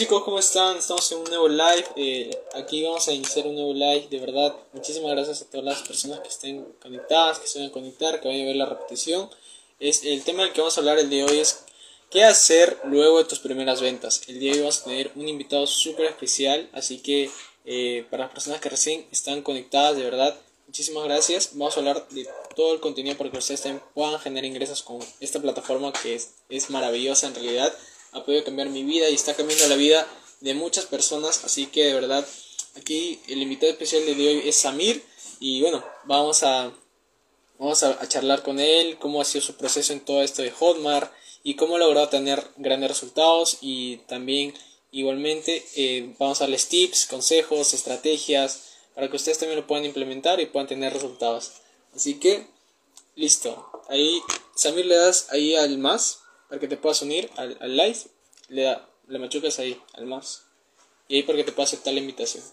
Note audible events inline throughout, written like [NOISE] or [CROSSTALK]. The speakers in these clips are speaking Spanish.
Chicos, ¿cómo están? Estamos en un nuevo live. Eh, aquí vamos a iniciar un nuevo live. De verdad, muchísimas gracias a todas las personas que estén conectadas, que se vayan a conectar, que vayan a ver la repetición. Es, el tema del que vamos a hablar el día de hoy es qué hacer luego de tus primeras ventas. El día de hoy vamos a tener un invitado súper especial, así que eh, para las personas que recién están conectadas, de verdad, muchísimas gracias. Vamos a hablar de todo el contenido para que ustedes puedan generar ingresos con esta plataforma que es, es maravillosa en realidad ha podido cambiar mi vida y está cambiando la vida de muchas personas. Así que de verdad, aquí el invitado especial de hoy es Samir. Y bueno, vamos a, vamos a, charlar con él, cómo ha sido su proceso en todo esto de Hotmart y cómo ha logrado tener grandes resultados. Y también, igualmente, eh, vamos a darles tips, consejos, estrategias para que ustedes también lo puedan implementar y puedan tener resultados. Así que, listo. Ahí, Samir, le das ahí al más para que te puedas unir al, live, le, da, le machucas ahí al más. Y ahí para que te pueda aceptar la invitación.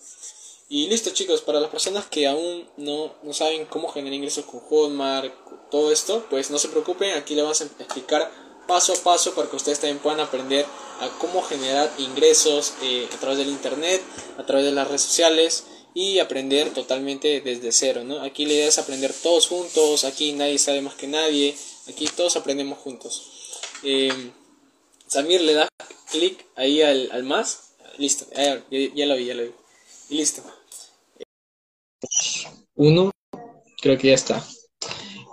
Y listo chicos, para las personas que aún no, no saben cómo generar ingresos con Hotmart, todo esto, pues no se preocupen, aquí le vamos a explicar paso a paso para que ustedes también puedan aprender a cómo generar ingresos eh, a través del internet, a través de las redes sociales y aprender totalmente desde cero, ¿no? Aquí la idea es aprender todos juntos, aquí nadie sabe más que nadie, aquí todos aprendemos juntos. Eh, Samir le da clic ahí al, más. Listo, ya, lo vi, ya lo vi. Y listo. Uno, creo que ya está.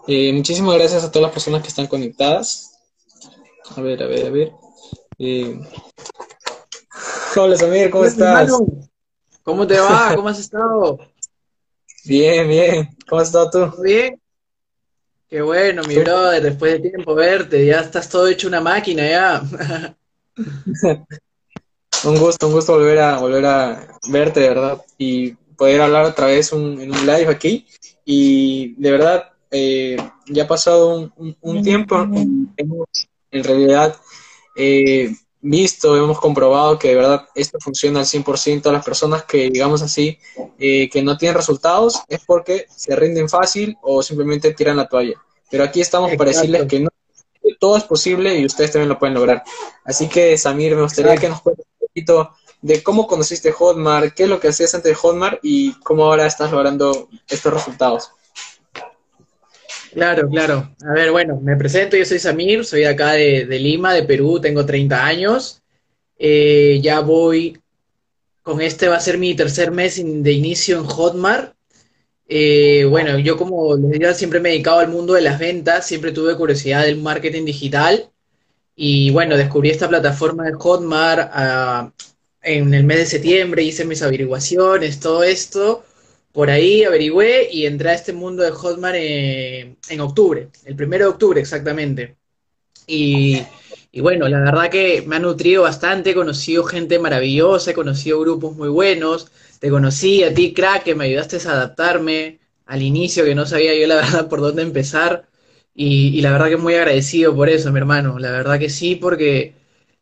Eh, muchísimas gracias a todas las personas que están conectadas. A ver, a ver, a ver. Eh, hola Samir, ¿cómo estás? ¿Cómo te va? ¿Cómo has estado? [LAUGHS] Bien, bien. ¿Cómo has estado tú? Bien, Qué bueno, mi brother, después de tiempo verte, ya estás todo hecho una máquina ya. [LAUGHS] un gusto, un gusto volver a volver a verte, de verdad, y poder hablar otra vez un, en un live aquí. Y de verdad, eh, ya ha pasado un, tiempo, en realidad eh, visto, hemos comprobado que de verdad esto funciona al 100%. Las personas que, digamos así, eh, que no tienen resultados es porque se rinden fácil o simplemente tiran la toalla. Pero aquí estamos para decirles que no, todo es posible y ustedes también lo pueden lograr. Así que, Samir, me gustaría que nos cuentes un poquito de cómo conociste Hotmart, qué es lo que hacías antes de Hotmart y cómo ahora estás logrando estos resultados. Claro, claro. A ver, bueno, me presento, yo soy Samir, soy de acá de, Lima, de Perú, tengo 30 años. Eh, ya voy, con este va a ser mi tercer mes de inicio en Hotmart. Eh, bueno, yo como les decía, siempre me he dedicado al mundo de las ventas, siempre tuve curiosidad del marketing digital y bueno, descubrí esta plataforma de Hotmart ah, en el mes de septiembre, hice mis averiguaciones, todo esto por ahí averigüé y entré a este mundo de Hotmart en, octubre, el primero de octubre exactamente. Y, bueno, la verdad que me ha nutrido bastante, he conocido gente maravillosa, he conocido grupos muy buenos, te conocí a ti, crack, que me ayudaste a adaptarme al inicio, que no sabía yo la [LAUGHS] verdad por dónde empezar. Y, la verdad que muy agradecido por eso, mi hermano. La verdad que sí, porque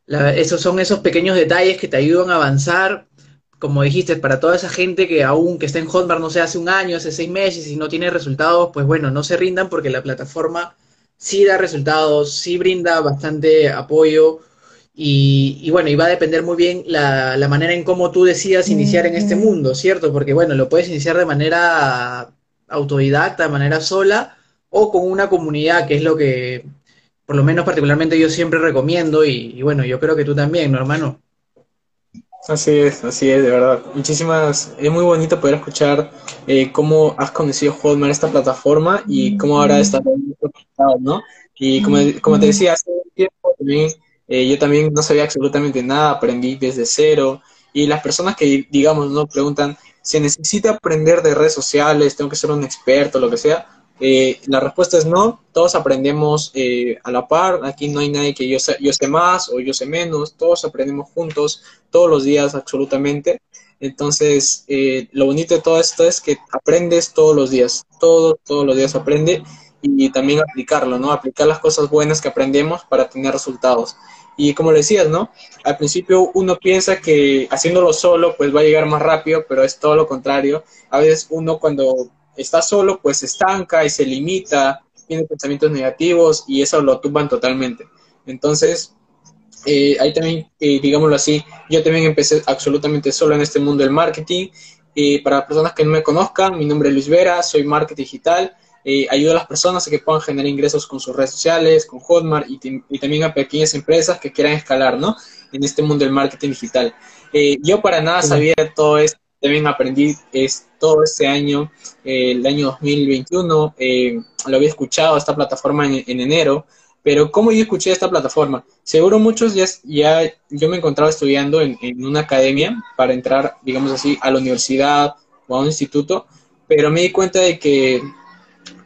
esos son esos pequeños detalles que te ayudan a avanzar como dijiste, para toda esa gente que aún que está en Hotmart, no sé, hace un año, hace seis meses y no tiene resultados, pues bueno, no se rindan porque la plataforma sí da resultados, sí brinda bastante apoyo y, bueno, y va a depender muy bien la, manera en cómo tú decidas iniciar en este mundo, ¿cierto? Porque bueno, lo puedes iniciar de manera autodidacta, de manera sola o con una comunidad, que es lo que por lo menos particularmente yo siempre recomiendo y, y bueno, yo creo que tú también, ¿no, hermano? Así es, así es, de verdad. Muchísimas, es muy bonito poder escuchar eh, cómo has conocido Hotmart, esta plataforma, y cómo ahora está ¿no? Y como, como te decía, hace un tiempo también, eh, yo también no sabía absolutamente nada, aprendí desde cero, y las personas que, digamos, no preguntan, ¿se necesita aprender de redes sociales? ¿Tengo que ser un experto? Lo que sea. Eh, la respuesta es no, todos aprendemos eh, a la par, aquí no hay nadie que yo sé, yo sé más o yo sé menos, todos aprendemos juntos, todos los días absolutamente. Entonces, lo bonito de todo esto es que aprendes todos los días, todos, todos los días aprende y también aplicarlo, ¿no? Aplicar las cosas buenas que aprendemos para tener resultados. Y como le decías, ¿no? Al principio uno piensa que haciéndolo solo pues va a llegar más rápido, pero es todo lo contrario. A veces uno cuando está solo pues se estanca y se limita, tiene pensamientos negativos y eso lo tumban totalmente. Entonces, eh, ahí también, eh, digámoslo así, yo también empecé absolutamente solo en este mundo del marketing. Y para personas que no me conozcan, mi nombre es Luis Vera, soy marketing digital eh, ayuda a las personas a que puedan generar ingresos con sus redes sociales, con Hotmart y, también a pequeñas empresas que quieran escalar, ¿no? En este mundo del marketing digital. Eh, yo para nada sabía todo esto, también aprendí es, todo este año, eh, el año 2021, lo había escuchado esta plataforma en, enero, pero ¿cómo yo escuché esta plataforma? Seguro muchos ya, ya yo me encontraba estudiando en, en una academia para entrar, digamos así, a la universidad o a un instituto, pero me di cuenta de que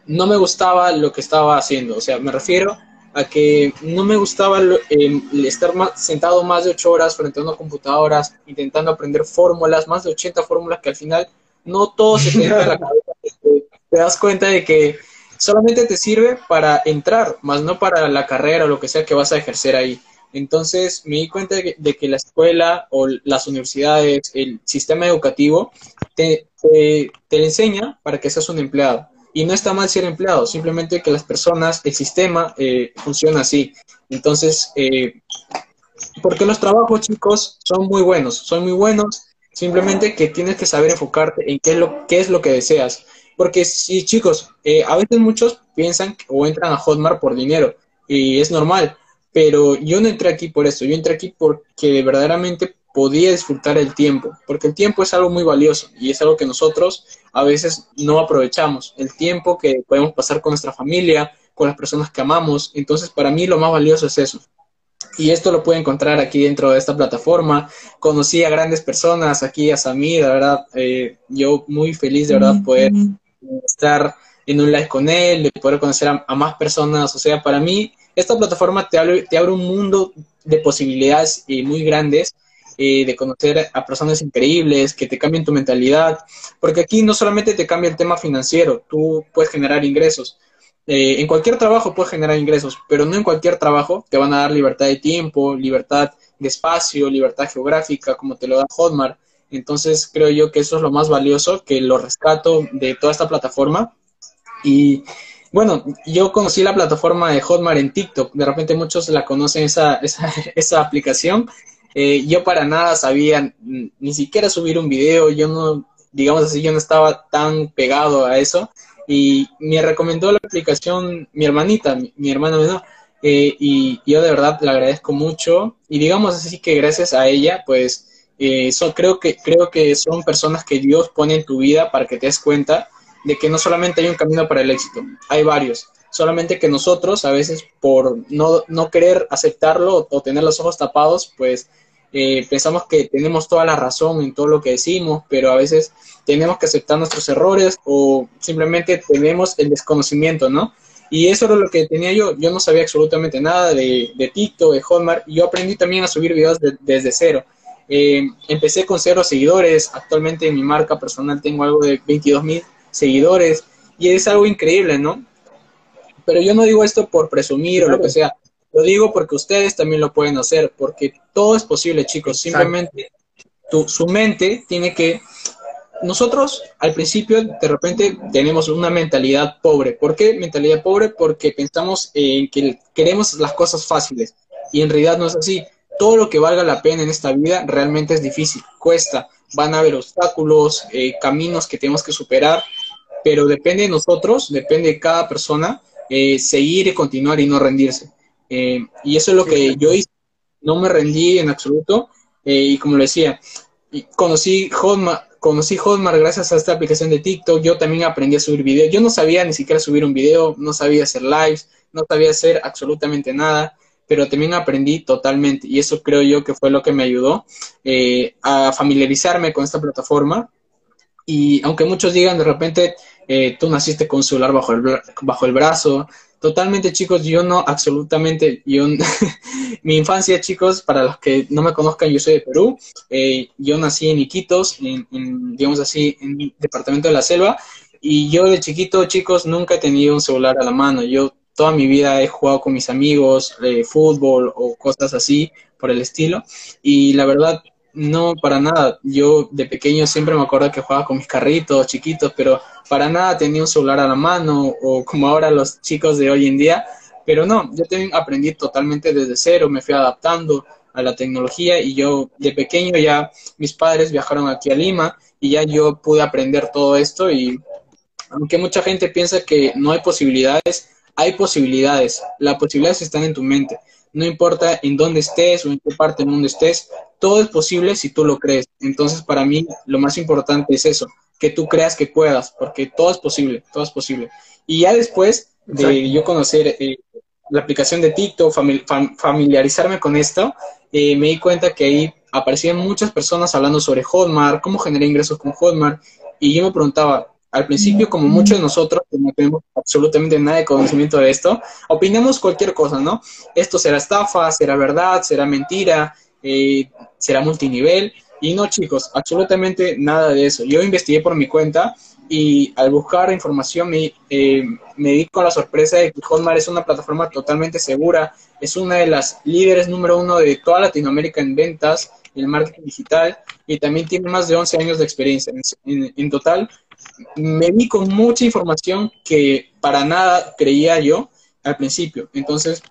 no me gustaba lo que estaba haciendo. O sea, me refiero a que no me gustaba eh, estar sentado más de ocho horas frente a una computadora intentando aprender fórmulas, más de 80 fórmulas que al final no todo se queda en la [LAUGHS] cabeza. Te das cuenta de que solamente te sirve para entrar, más no para la carrera o lo que sea que vas a ejercer ahí. Entonces me di cuenta de que, la escuela o las universidades, el sistema educativo, te, te, te enseña para que seas un empleado y no está mal ser empleado, simplemente que las personas, el sistema eh, funciona así. Entonces, eh, porque los trabajos, chicos, son muy buenos, son muy buenos, simplemente que tienes que saber enfocarte en qué es lo, qué es lo que deseas. Porque si, chicos, eh, a veces muchos piensan o entran a Hotmart por dinero, y es normal, pero yo no entré aquí por eso, yo entré aquí porque verdaderamente podía disfrutar el tiempo, porque el tiempo es algo muy valioso y es algo que nosotros a veces no aprovechamos, el tiempo que podemos pasar con nuestra familia, con las personas que amamos, entonces para mí lo más valioso es eso. Y esto lo puede encontrar aquí dentro de esta plataforma. Conocí a grandes personas, aquí a Samir, la verdad, eh, yo muy feliz de verdad poder estar en un live con él, de poder conocer a, más personas. O sea, para mí, esta plataforma te abre, te abre un mundo de posibilidades eh, muy grandes eh, de conocer a personas increíbles, que te cambien tu mentalidad, porque aquí no solamente te cambia el tema financiero, tú puedes generar ingresos. Eh, en cualquier trabajo puedes generar ingresos, pero no en cualquier trabajo te van a dar libertad de tiempo, libertad de espacio, libertad geográfica, como te lo da Hotmart. Entonces creo yo que eso es lo más valioso, que lo rescato de toda esta plataforma. Y bueno, yo conocí la plataforma de Hotmart en TikTok, de repente muchos la conocen esa, esa, [LAUGHS] esa aplicación eh, yo para nada sabía ni siquiera subir un video, yo no, digamos así, yo no estaba tan pegado a eso. Y me recomendó la aplicación mi hermanita, mi, hermana menor. Eh, y yo de verdad le agradezco mucho. Y digamos así que gracias a ella, pues eh, creo, que, creo que son personas que Dios pone en tu vida para que te des cuenta de que no solamente hay un camino para el éxito, hay varios. Solamente que nosotros a veces por no, no querer aceptarlo o tener los ojos tapados, pues eh, pensamos que tenemos toda la razón en todo lo que decimos, pero a veces tenemos que aceptar nuestros errores o simplemente tenemos el desconocimiento, ¿no? Y eso era lo que tenía yo. Yo no sabía absolutamente nada de, de Tito, de Hotmart. Y yo aprendí también a subir videos desde cero. Eh, empecé con cero seguidores. Actualmente en mi marca personal tengo algo de 22 mil seguidores. Y es algo increíble, ¿no? Pero yo no digo esto por presumir o lo que sea. Lo digo porque ustedes también lo pueden hacer, porque todo es posible, chicos. Simplemente tu, su mente tiene que... Nosotros al principio de repente tenemos una mentalidad pobre. ¿Por qué mentalidad pobre? Porque pensamos en que queremos las cosas fáciles y en realidad no es así. Todo lo que valga la pena en esta vida realmente es difícil, cuesta, van a haber obstáculos, eh, caminos que tenemos que superar, pero depende de nosotros, depende de cada persona, eh, seguir y continuar y no rendirse. Eh, y eso es lo que yo hice. No me rendí en absoluto. y como lo decía, conocí Hotmart, conocí Hotmart gracias a esta aplicación de TikTok, yo también aprendí a subir videos, yo no sabía ni siquiera subir un video, no sabía hacer lives, no sabía hacer absolutamente nada, pero también aprendí totalmente. Y eso creo yo que fue lo que me ayudó eh, a familiarizarme con esta plataforma. Y aunque muchos digan de repente eh, tú naciste con celular bajo el, bajo el brazo, totalmente chicos, yo no, absolutamente, yo, [LAUGHS] mi infancia chicos, para los que no me conozcan, yo soy de Perú, eh, yo nací en Iquitos, en, digamos así, en el departamento de la selva, y yo de chiquito chicos nunca he tenido un celular a la mano, yo toda mi vida he jugado con mis amigos, eh, fútbol o cosas así por el estilo, y la verdad no, para nada. Yo de pequeño siempre me acuerdo que jugaba con mis carritos chiquitos, pero para nada tenía un celular a la mano o como ahora los chicos de hoy en día. Pero no, yo también aprendí totalmente desde cero, me fui adaptando a la tecnología y yo de pequeño ya mis padres viajaron aquí a Lima y ya yo pude aprender todo esto y aunque mucha gente piensa que no hay posibilidades, hay posibilidades. Las posibilidades están en tu mente no importa en dónde estés o en qué parte del mundo estés, todo es posible si tú lo crees. Entonces, para mí, lo más importante es eso, que tú creas que puedas, porque todo es posible, todo es posible. Y ya después de yo conocer eh, la aplicación de TikTok, familiarizarme con esto, eh, me di cuenta que ahí aparecían muchas personas hablando sobre Hotmart, cómo generar ingresos con Hotmart, y yo me preguntaba, al principio, como muchos de nosotros que no tenemos absolutamente nada de conocimiento de esto, opinamos cualquier cosa, ¿no? Esto será estafa, será verdad, será mentira, eh, será multinivel. Y no, chicos, absolutamente nada de eso. Yo investigué por mi cuenta y al buscar información me, eh, me di con la sorpresa de que Hotmart es una plataforma totalmente segura, es una de las líderes número uno de toda Latinoamérica en ventas, en marketing digital y también tiene más de 11 años de experiencia. En, en total, me vi con mucha información que para nada creía yo al principio. Entonces,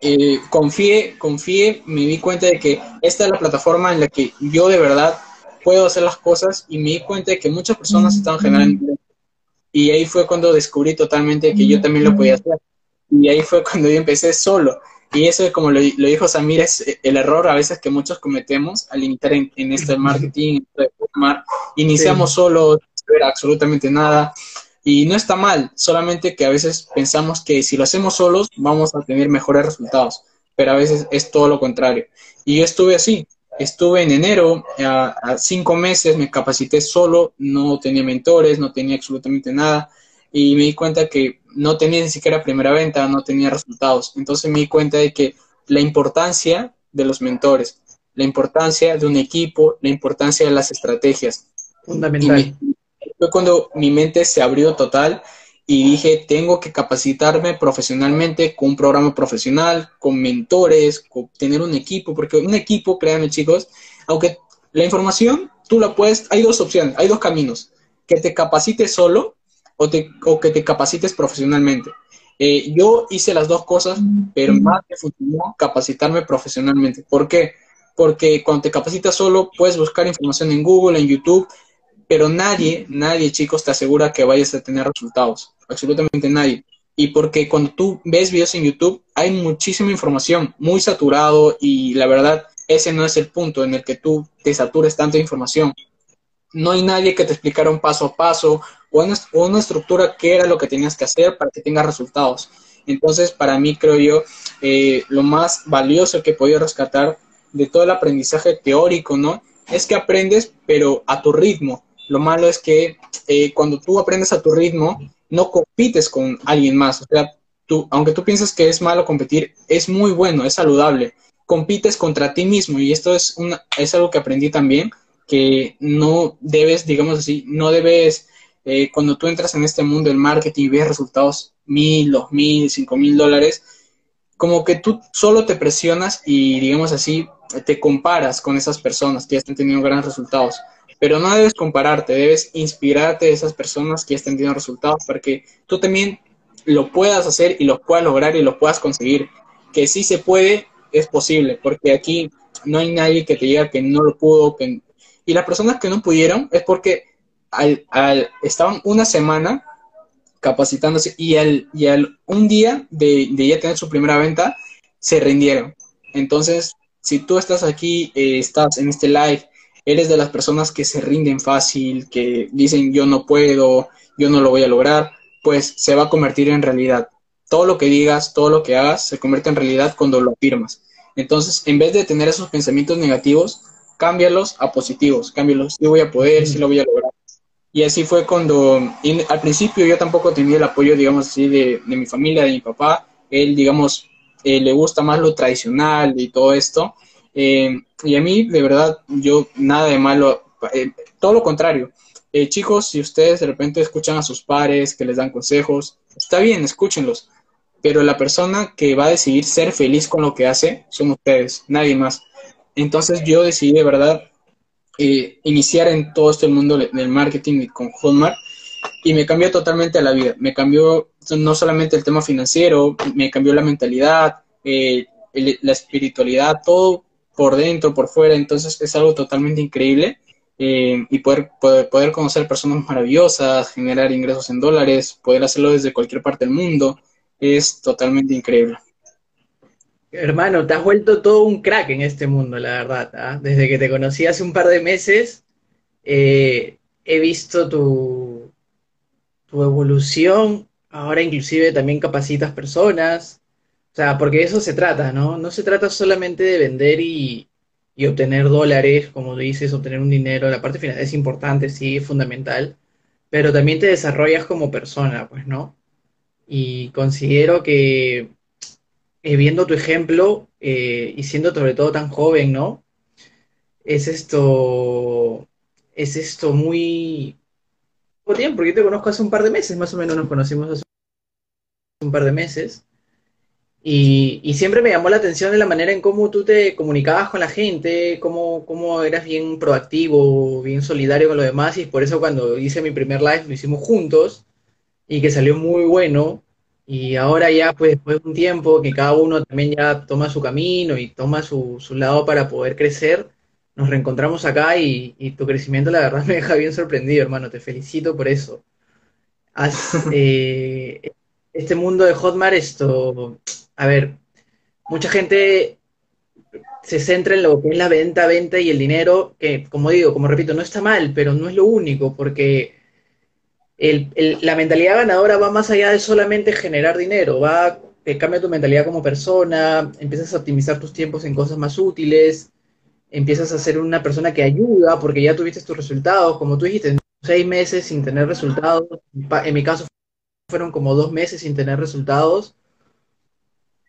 eh, confié, confié, me di cuenta de que esta es la plataforma en la que yo de verdad puedo hacer las cosas y me di cuenta de que muchas personas estaban generando. Y ahí fue cuando descubrí totalmente que yo también lo podía hacer. Y ahí fue cuando yo empecé solo. Y eso, como lo, dijo Samir, es el error a veces que muchos cometemos al iniciar en, esto del marketing, Iniciamos solo, ver absolutamente nada. Y no está mal, solamente que a veces pensamos que si lo hacemos solos vamos a tener mejores resultados, pero a veces es todo lo contrario. Y yo estuve así, estuve en enero, a, cinco meses me capacité solo, no tenía mentores, no tenía absolutamente nada, y me di cuenta que no tenía ni siquiera primera venta, no tenía resultados. Entonces me di cuenta de que la importancia de los mentores, la importancia de un equipo, la importancia de las estrategias. Fundamental fue cuando mi mente se abrió total y dije, tengo que capacitarme profesionalmente con un programa profesional, con mentores, con tener un equipo, porque un equipo, créanme chicos, aunque la información tú la puedes, hay dos opciones, hay dos caminos, que te capacites solo o, que te capacites profesionalmente. Eh, yo hice las dos cosas, pero más me funcionó capacitarme profesionalmente. ¿Por qué? Porque cuando te capacitas solo, puedes buscar información en Google, en YouTube, pero nadie, nadie, chicos, te asegura que vayas a tener resultados. Absolutamente nadie. Y porque cuando tú ves videos en YouTube, hay muchísima información, muy saturado y la verdad, ese no es el punto en el que tú te satures tanta información. No hay nadie que te explicara un paso a paso o una, una estructura qué era lo que tenías que hacer para que tengas resultados. Entonces, para mí, creo yo, eh, lo más valioso que he podido rescatar de todo el aprendizaje teórico, ¿no? Es que aprendes, pero a tu ritmo. Lo malo es que eh, cuando tú aprendes a tu ritmo, no compites con alguien más. O sea, tú, aunque tú pienses que es malo competir, es muy bueno, es saludable. Compites contra ti mismo y esto es, una, es algo que aprendí también, que no debes, digamos así, no debes, eh, cuando tú entras en este mundo del marketing y ves resultados mil, dos mil, cinco mil dólares, como que tú solo te presionas y, digamos así, te comparas con esas personas que ya están teniendo grandes resultados. Pero no debes compararte, debes inspirarte de esas personas que estén teniendo resultados para que tú también lo puedas hacer y lo puedas lograr y lo puedas conseguir. Que sí se puede, es posible, porque aquí no hay nadie que te diga que no lo pudo. Y las personas que no pudieron es porque al, estaban una semana capacitándose y al, y al un día de, de ya tener su primera venta, se rindieron. Entonces, si tú estás aquí, eh, estás en este live, eres de las personas que se rinden fácil, que dicen yo no puedo, yo no lo voy a lograr, pues se va a convertir en realidad. Todo lo que digas, todo lo que hagas, se convierte en realidad cuando lo afirmas. Entonces, en vez de tener esos pensamientos negativos, cámbialos a positivos, cámbialos, sí voy a poder, sí lo voy a lograr. Y así fue cuando, al principio yo tampoco tenía el apoyo, digamos así, de, de mi familia, de mi papá. Él, digamos, eh, le gusta más lo tradicional y todo esto. Eh, y a mí, de verdad, yo nada de malo, eh, todo lo contrario. chicos, si ustedes de repente escuchan a sus pares que les dan consejos, está bien, escúchenlos. Pero la persona que va a decidir ser feliz con lo que hace son ustedes, nadie más. Entonces yo decidí de verdad iniciar en todo este mundo del marketing con Hotmart y me cambió totalmente la vida. Me cambió no solamente el tema financiero, me cambió la mentalidad, eh, la espiritualidad, todo por dentro, por fuera. Entonces es algo totalmente increíble. Eh, y poder, poder, conocer personas maravillosas, generar ingresos en dólares, poder hacerlo desde cualquier parte del mundo, es totalmente increíble. Hermano, te has vuelto todo un crack en este mundo, la verdad. ¿ah? Desde que te conocí hace un par de meses, eh, he visto tu, tu evolución, ahora inclusive también capacitas personas, o sea, porque eso se trata, ¿no? No se trata solamente de vender y, obtener dólares, como dices, obtener un dinero, la parte final es importante, sí, es fundamental, pero también te desarrollas como persona, pues, ¿no? Y considero que eh, viendo tu ejemplo eh, y siendo sobre todo tan joven, ¿no? Es esto, es esto muy, tiempo, porque yo te conozco hace un par de meses, más o menos nos conocimos hace un par de meses. Y, siempre me llamó la atención de la manera en cómo tú te comunicabas con la gente, cómo, cómo eras bien proactivo, bien solidario con los demás. Y por eso cuando hice mi primer live lo hicimos juntos y que salió muy bueno. Y ahora ya, pues después de un tiempo que cada uno también ya toma su camino y toma su, su lado para poder crecer, nos reencontramos acá y, tu crecimiento la verdad [LAUGHS] me deja bien sorprendido, hermano. Te felicito por eso. [LAUGHS] Eh, este mundo de Hotmart, esto, a ver, mucha gente se centra en lo que es la venta, venta y el dinero, que como digo, como repito, no está mal, pero no es lo único, porque la mentalidad ganadora va más allá de solamente generar dinero, va, te cambia tu mentalidad como persona, empiezas a optimizar tus tiempos en cosas más útiles, empiezas a ser una persona que ayuda porque ya tuviste tus resultados, como tú dijiste, seis meses sin tener resultados, en mi caso fueron como dos meses sin tener resultados,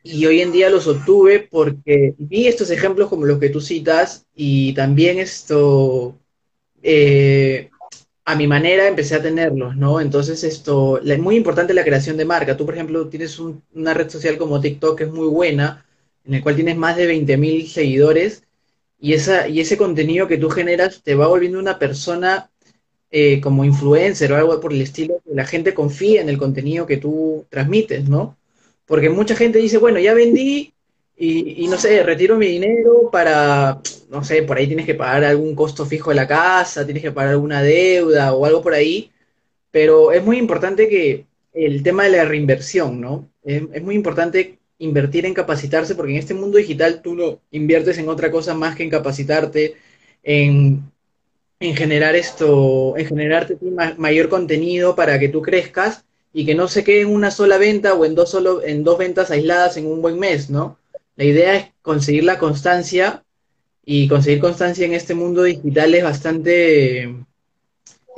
y hoy en día los obtuve porque vi estos ejemplos como los que tú citas y también esto, eh, a mi manera empecé a tenerlos, ¿no? Entonces esto, es muy importante la creación de marca. Tú, por ejemplo, tienes una red social como TikTok que es muy buena, en el cual tienes más de 20.000 seguidores y, esa, y ese contenido que tú generas te va volviendo una persona eh, como influencer o algo por el estilo, que la gente confía en el contenido que tú transmites, ¿no? Porque mucha gente dice, bueno, ya vendí y, no sé, retiro mi dinero para, no sé, por ahí tienes que pagar algún costo fijo de la casa, tienes que pagar alguna deuda o algo por ahí, pero es muy importante que el tema de la reinversión, ¿no? es muy importante invertir en capacitarse, porque en este mundo digital tú lo inviertes en otra cosa más que en capacitarte, en, generar esto, en generarte mayor contenido para que tú crezcas y que no se quede en una sola venta o en dos, solo, en dos ventas aisladas en un buen mes, ¿no? La idea es conseguir la constancia y conseguir constancia en este mundo digital es bastante,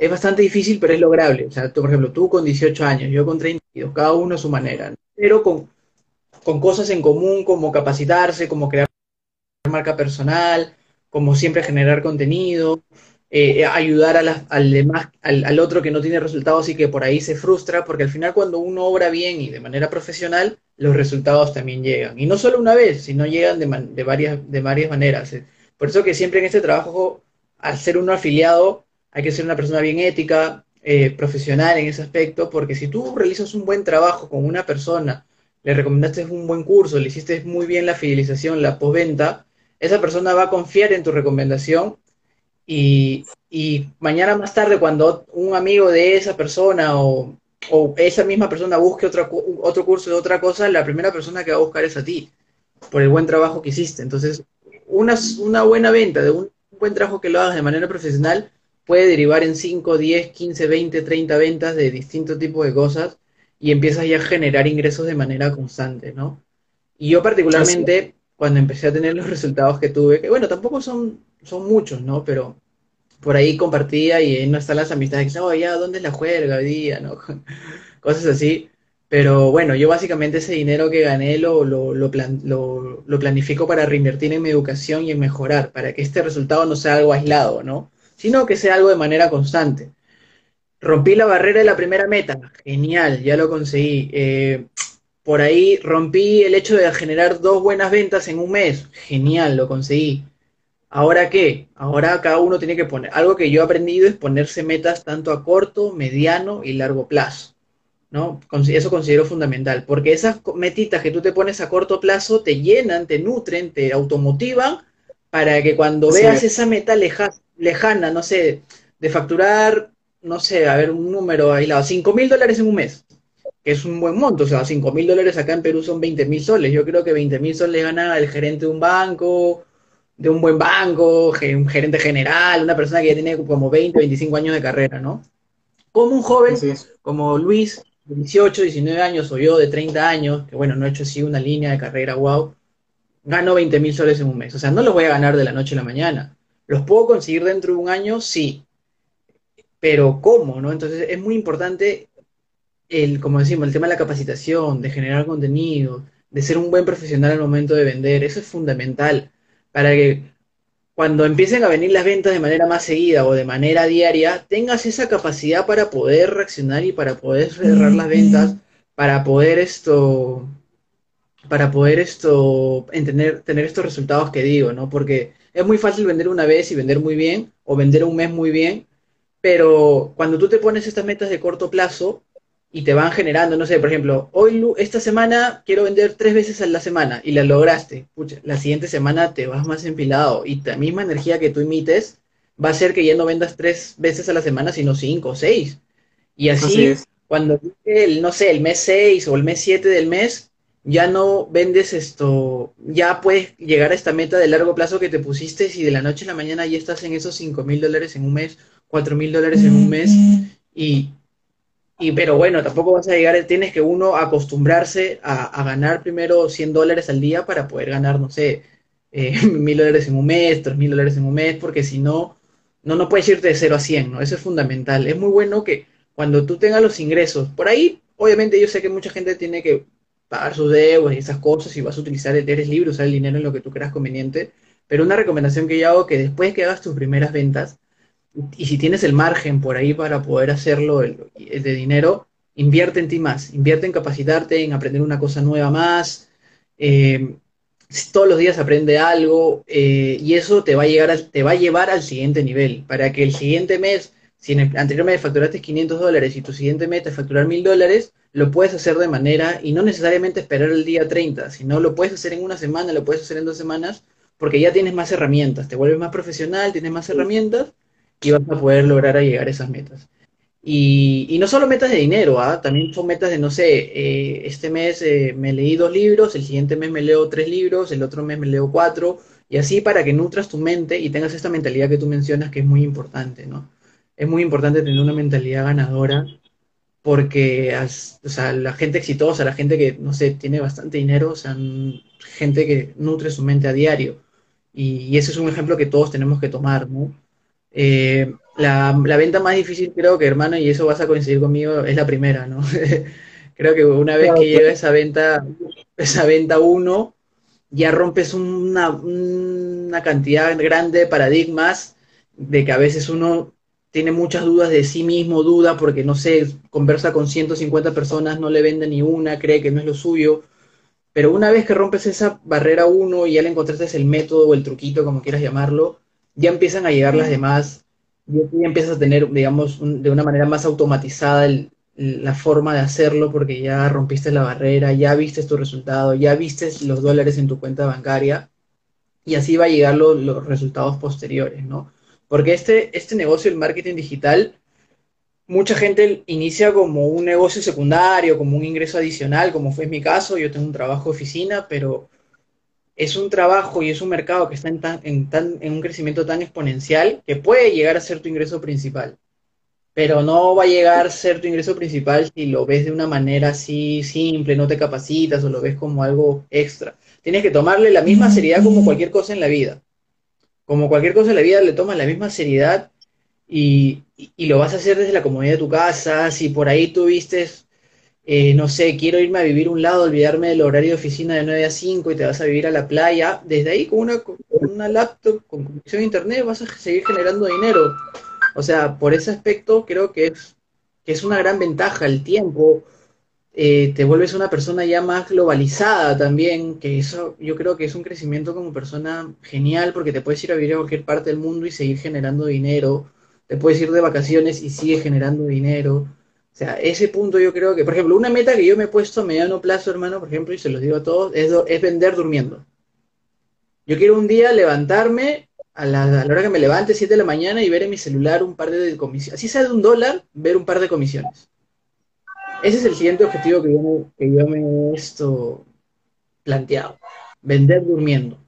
es bastante difícil, pero es lograble. O sea, tú, por ejemplo, tú con 18 años, yo con 32, cada uno a su manera, pero con, con cosas en común como capacitarse, como crear marca personal, como siempre generar contenido, eh, ayudar al, demás, al, otro que no tiene resultados y que por ahí se frustra, porque al final cuando uno obra bien y de manera profesional, los resultados también llegan. Y no solo una vez, sino llegan de, varias, de varias maneras. Por eso que siempre en este trabajo, al ser uno afiliado, hay que ser una persona bien ética, eh, profesional en ese aspecto, porque si tú realizas un buen trabajo con una persona, le recomendaste un buen curso, le hiciste muy bien la fidelización, la postventa, esa persona va a confiar en tu recomendación y, mañana más tarde cuando un amigo de esa persona o, esa misma persona busque otro, otro curso de otra cosa, la primera persona que va a buscar es a ti, por el buen trabajo que hiciste. Entonces, una, una buena venta de un buen trabajo que lo hagas de manera profesional puede derivar en 5, 10, 15, 20, 30 ventas de distintos tipos de cosas y empiezas ya a generar ingresos de manera constante, ¿no? Y yo particularmente, cuando empecé a tener los resultados que tuve, que bueno, tampoco son, son muchos, ¿no? Pero por ahí compartía y no están las amistades que no, ya, ¿dónde es la juerga hoy día? ¿no? [LAUGHS] Cosas así. Pero bueno, yo básicamente ese dinero que gané lo, lo, lo, lo, planifico para reinvertir en mi educación y en mejorar, para que este resultado no sea algo aislado, ¿no? Sino que sea algo de manera constante. Rompí la barrera de la primera meta, genial, ya lo conseguí. Eh, por ahí rompí el hecho de generar dos buenas ventas en un mes, genial, lo conseguí. ¿Ahora qué? Ahora cada uno tiene que poner, algo que yo he aprendido es ponerse metas tanto a corto, mediano y largo plazo. ¿no? Eso considero fundamental, porque esas metitas que tú te pones a corto plazo te llenan, te nutren, te automotivan para que cuando veas esa meta lejana, no sé, de facturar, no sé, a ver, un número aislado, 5 mil dólares en un mes, es un buen monto, o sea, 5 mil dólares acá en Perú son 20 mil soles, yo creo que 20 mil soles gana el gerente de un banco, de un buen banco, un gerente general, una persona que ya tiene como 20, 25 años de carrera, ¿no? Como un joven, como Luis, de 18, 19 años, o yo de 30 años, que bueno, no he hecho así una línea de carrera, wow, gano 20 mil soles en un mes. O sea, no los voy a ganar de la noche a la mañana. ¿Los puedo conseguir dentro de un año? Sí. Pero ¿cómo? ¿no? Entonces es muy importante el, como decimos, el tema de la capacitación, de generar contenido, de ser un buen profesional al momento de vender. Eso es fundamental para que cuando empiecen a venir las ventas de manera más seguida o de manera diaria, tengas esa capacidad para poder reaccionar y para poder cerrar las ventas, para poder esto, para poder esto, entender, tener estos resultados que digo, ¿no? Porque es muy fácil vender una vez y vender muy bien, o vender un mes muy bien, pero cuando tú te pones estas metas de corto plazo, y te van generando, no sé, por ejemplo, hoy, esta semana quiero vender tres veces a la semana y la lograste. Pucha, la siguiente semana te vas más empilado y la misma energía que tú emites va a ser que ya no vendas tres veces a la semana, sino cinco o seis. Y así, cuando el, no sé, el mes seis o el mes siete del mes, ya no vendes esto, ya puedes llegar a esta meta de largo plazo que te pusiste y de la noche a la mañana ya estás en esos cinco mil dólares en un mes, cuatro mil dólares en un mes y y, pero bueno, tampoco vas a llegar, tienes que uno acostumbrarse a, ganar primero 100 dólares al día para poder ganar, no sé, eh, [LAUGHS] mil dólares en un mes, tres mil dólares en un mes, porque si no, no, no puedes irte de 0 a 100, ¿no? Eso es fundamental. Es muy bueno que cuando tú tengas los ingresos, por ahí, obviamente yo sé que mucha gente tiene que pagar sus deudas y esas cosas y vas a utilizar, eres libre, usar el dinero en lo que tú creas conveniente, pero una recomendación que yo hago que después que hagas tus primeras ventas, y si tienes el margen por ahí para poder hacerlo el, de dinero, invierte en ti más, invierte en capacitarte, en aprender una cosa nueva más. Eh, todos los días aprende algo eh, y eso te va, a llegar te va a llevar al siguiente nivel. Para que el siguiente mes, si en el anterior mes facturaste 500 dólares y tu siguiente meta es facturar 1000 dólares, lo puedes hacer de manera, y no necesariamente esperar el día 30, sino lo puedes hacer en una semana, lo puedes hacer en dos semanas, porque ya tienes más herramientas, te vuelves más profesional, tienes más herramientas y vas a poder lograr a llegar a esas metas. Y, no solo metas de dinero, ¿ah? también son metas de, no sé, eh, este mes eh, me leí dos libros, el siguiente mes me leo tres libros, el otro mes me leo cuatro, y así para que nutras tu mente y tengas esta mentalidad que tú mencionas que es muy importante, ¿no? Es muy importante tener una mentalidad ganadora porque o sea, la gente exitosa, la gente que, no sé, tiene bastante dinero, o sea, gente que nutre su mente a diario. Y, y ese es un ejemplo que todos tenemos que tomar, ¿no? Eh, la, venta más difícil creo que, hermano, y eso vas a coincidir conmigo, es la primera, ¿no? [LAUGHS] creo que una vez que llega esa venta, esa venta uno, ya rompes una, una cantidad grande de paradigmas de que a veces uno tiene muchas dudas de sí mismo, duda porque, no sé, conversa con 150 personas, no le vende ni una, cree que no es lo suyo. Pero una vez que rompes esa barrera uno y ya le encontraste el método o el truquito, como quieras llamarlo, ya empiezan a llegar las demás, ya empiezas a tener, digamos, de una manera más automatizada la forma de hacerlo porque ya rompiste la barrera, ya viste tu resultado, ya viste los dólares en tu cuenta bancaria y así va a llegar los resultados posteriores, ¿no? Porque este, este negocio, el marketing digital, mucha gente inicia como un negocio secundario, como un ingreso adicional, como fue mi caso, yo tengo un trabajo de oficina, pero es un trabajo y es un mercado que está en, tan, en, tan, en un crecimiento tan exponencial que puede llegar a ser tu ingreso principal. Pero no va a llegar a ser tu ingreso principal si lo ves de una manera así simple, no te capacitas o lo ves como algo extra. Tienes que tomarle la misma seriedad como cualquier cosa en la vida. Como cualquier cosa en la vida le tomas la misma seriedad y, y, lo vas a hacer desde la comodidad de tu casa. Si por ahí tuviste eh, no sé, quiero irme a vivir un lado, olvidarme del horario de oficina de 9 a 5 y te vas a vivir a la playa, desde ahí con una, con una laptop, con conexión a internet, vas a seguir generando dinero. O sea, por ese aspecto creo que es, que es una gran ventaja el tiempo. Eh, te vuelves una persona ya más globalizada también, que eso yo creo que es un crecimiento como persona genial porque te puedes ir a vivir a cualquier parte del mundo y seguir generando dinero, te puedes ir de vacaciones y sigues generando dinero. O sea, ese punto yo creo que, por ejemplo, una meta que yo me he puesto a mediano plazo, hermano, por ejemplo, y se los digo a todos, es, vender durmiendo. Yo quiero un día levantarme a la, hora que me levante, 7 de la mañana, y ver en mi celular un par de comisiones. Así sea de un dólar, ver un par de comisiones. Ese es el siguiente objetivo que yo que yo me he esto planteado. Vender durmiendo.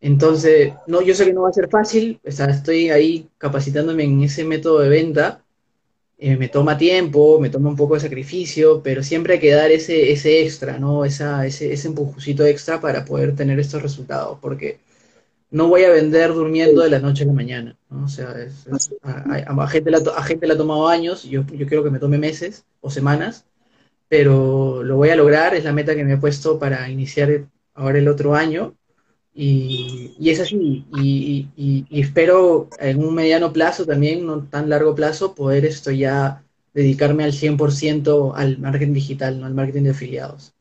Entonces, no, yo sé que no va a ser fácil, o sea, estoy ahí capacitándome en ese método de venta, eh, me toma tiempo, me toma un poco de sacrificio, pero siempre hay que dar ese, ese extra, ¿no? Esa, ese, ese empujoncito extra para poder tener estos resultados, porque no voy a vender durmiendo de la noche a la mañana, ¿no? O sea, a, gente la, a gente le ha tomado años, yo, yo quiero que me tome meses o semanas, pero lo voy a lograr, es la meta que me he puesto para iniciar ahora el otro año, y, y, es así, y, y, espero en un mediano plazo también, no tan largo plazo, poder esto ya dedicarme al 100% al marketing digital, ¿no? al marketing de afiliados.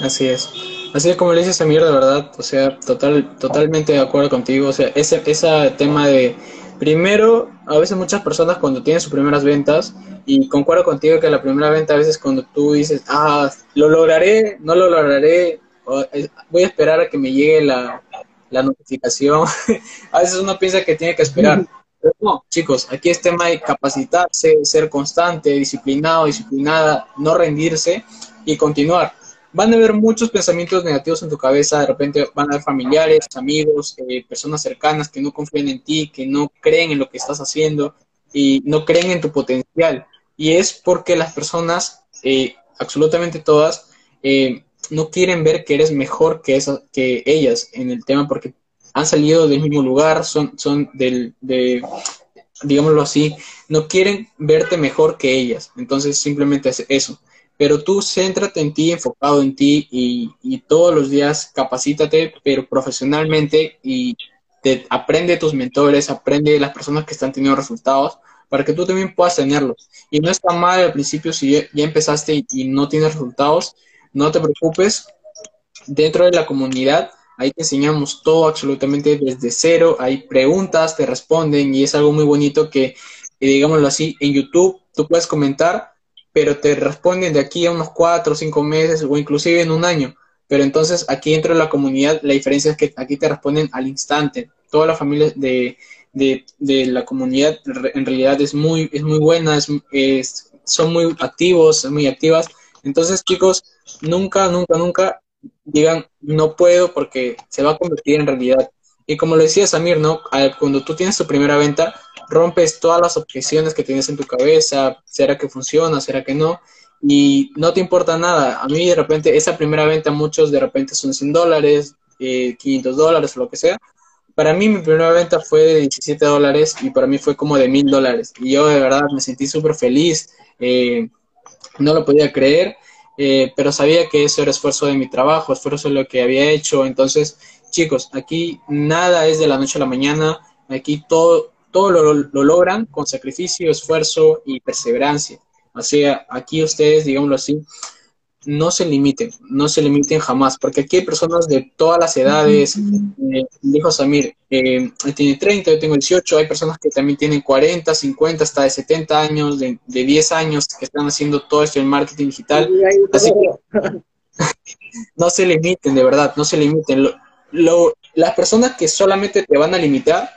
Así es. Así es como le dices Samir, de verdad, o sea, total, totalmente de acuerdo contigo. O sea, ese, ese tema de, primero, a veces muchas personas cuando tienen sus primeras ventas, y concuerdo contigo que la primera venta a veces cuando tú dices, ah, lo lograré, no lo lograré, voy a esperar a que me llegue la, notificación. [LAUGHS] a veces uno piensa que tiene que esperar. Pero no, chicos, aquí es tema de capacitarse, ser constante, disciplinado, disciplinada, no rendirse y continuar. Van a haber muchos pensamientos negativos en tu cabeza, de repente van a haber familiares, amigos, eh, personas cercanas que no confían en ti, que no creen en lo que estás haciendo y no creen en tu potencial. Y es porque las personas, eh, absolutamente todas, eh, no quieren ver que eres mejor que, esas, que ellas en el tema porque han salido del mismo lugar, son, son del, de, digámoslo así, no quieren verte mejor que ellas. Entonces simplemente es eso. Pero tú céntrate en ti, enfocado en ti y, y todos los días capacítate, pero profesionalmente y te, aprende de tus mentores, aprende de las personas que están teniendo resultados para que tú también puedas tenerlos. Y no está mal al principio si ya, empezaste y no tienes resultados, no te preocupes, dentro de la comunidad ahí te enseñamos todo absolutamente desde cero, hay preguntas, te responden y es algo muy bonito que, digámoslo así, en YouTube tú puedes comentar, pero te responden de aquí a unos cuatro o cinco meses o inclusive en un año. Pero entonces aquí dentro de la comunidad la diferencia es que aquí te responden al instante. Toda la familia de, de, de la comunidad en realidad es muy, es muy buena, es, son muy activos, muy activas. Entonces chicos, nunca, nunca, nunca digan no puedo porque se va a convertir en realidad. Y como lo decía Samir, ¿no? Cuando tú tienes tu primera venta, rompes todas las objeciones que tienes en tu cabeza, será que funciona, será que no, y no te importa nada. A mí de repente esa primera venta, muchos de repente son 100 dólares, eh, 500 dólares o lo que sea. Para mí mi primera venta fue de 17 dólares y para mí fue como de 1000 dólares. Y yo de verdad me sentí súper feliz, eh, no lo podía creer eh, pero sabía que eso era esfuerzo de mi trabajo, esfuerzo de lo que había hecho. Entonces, chicos, aquí nada es de la noche a la mañana, aquí todo, todo lo, lo logran con sacrificio, esfuerzo y perseverancia. Sea, aquí ustedes, digámoslo así, no se limiten, no se limiten jamás, porque aquí hay personas de todas las edades. Eh, dijo Samir, eh, tiene 30, yo tengo 18, hay personas que también tienen 40, 50, hasta de 70 años, de, 10 años, que están haciendo todo esto en marketing digital. Así que [LAUGHS] no se limiten, de verdad, no se limiten. Lo, las personas que solamente te van a limitar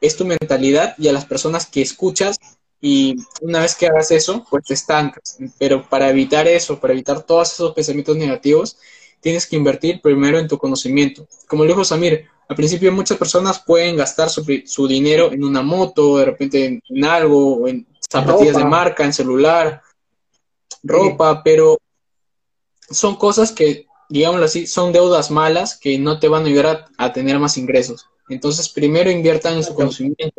es tu mentalidad y a las personas que escuchas y una vez que hagas eso, pues te estancas. Pero para evitar eso, para evitar todos esos pensamientos negativos, tienes que invertir primero en tu conocimiento. Como lo dijo Samir, al principio muchas personas pueden gastar su, su dinero en una moto, de repente en, algo, en zapatillas de marca, en celular, ropa, pero son cosas que, digámoslo así, son deudas malas que no te van a ayudar a, tener más ingresos. Entonces, primero inviertan en su conocimiento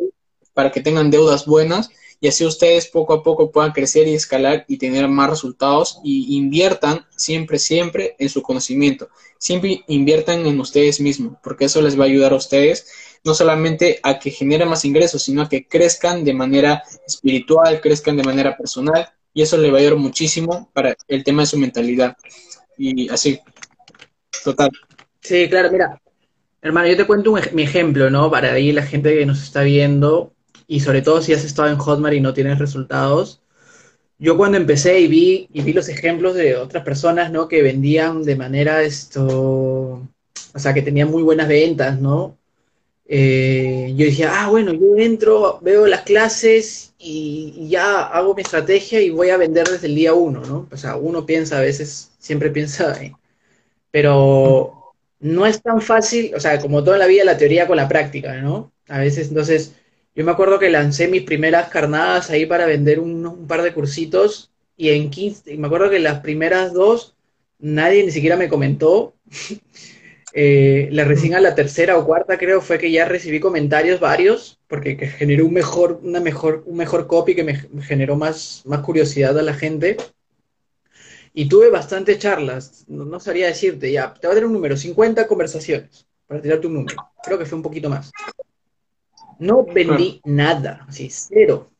para que tengan deudas buenas y así ustedes poco a poco puedan crecer y escalar y tener más resultados y inviertan siempre, siempre en su conocimiento. Siempre inviertan en ustedes mismos porque eso les va a ayudar a ustedes no solamente a que generen más ingresos, sino a que crezcan de manera espiritual, crezcan de manera personal y eso le va a ayudar muchísimo para el tema de su mentalidad. Y así, total. Sí, claro, mira, hermano, yo te cuento mi ejemplo, ¿no? Para ahí la gente que nos está viendo, y sobre todo si has estado en Hotmart y no tienes resultados. Yo cuando empecé y vi, y vi los ejemplos de otras personas, ¿no? Que vendían de manera esto, o sea, que tenían muy buenas ventas, ¿no? Eh, yo dije, ah, bueno, yo entro, veo las clases y, ya hago mi estrategia y voy a vender desde el día uno, ¿no? O sea, uno piensa a veces, siempre piensa, pero no es tan fácil, o sea, como toda la vida, la teoría con la práctica, ¿no? A veces, entonces, yo me acuerdo que lancé mis primeras carnadas ahí para vender un, par de cursitos y en 15, me acuerdo que las primeras dos nadie ni siquiera me comentó. [LAUGHS] eh, la recién a la tercera o cuarta creo fue que ya recibí comentarios varios porque generó un mejor, una mejor, un mejor copy que me generó más, más curiosidad a la gente. Y tuve bastantes charlas, no, no sabría decirte, ya, te voy a dar un número, 50 conversaciones, para tirarte un número, creo que fue un poquito más. No vendí nada, así, cero,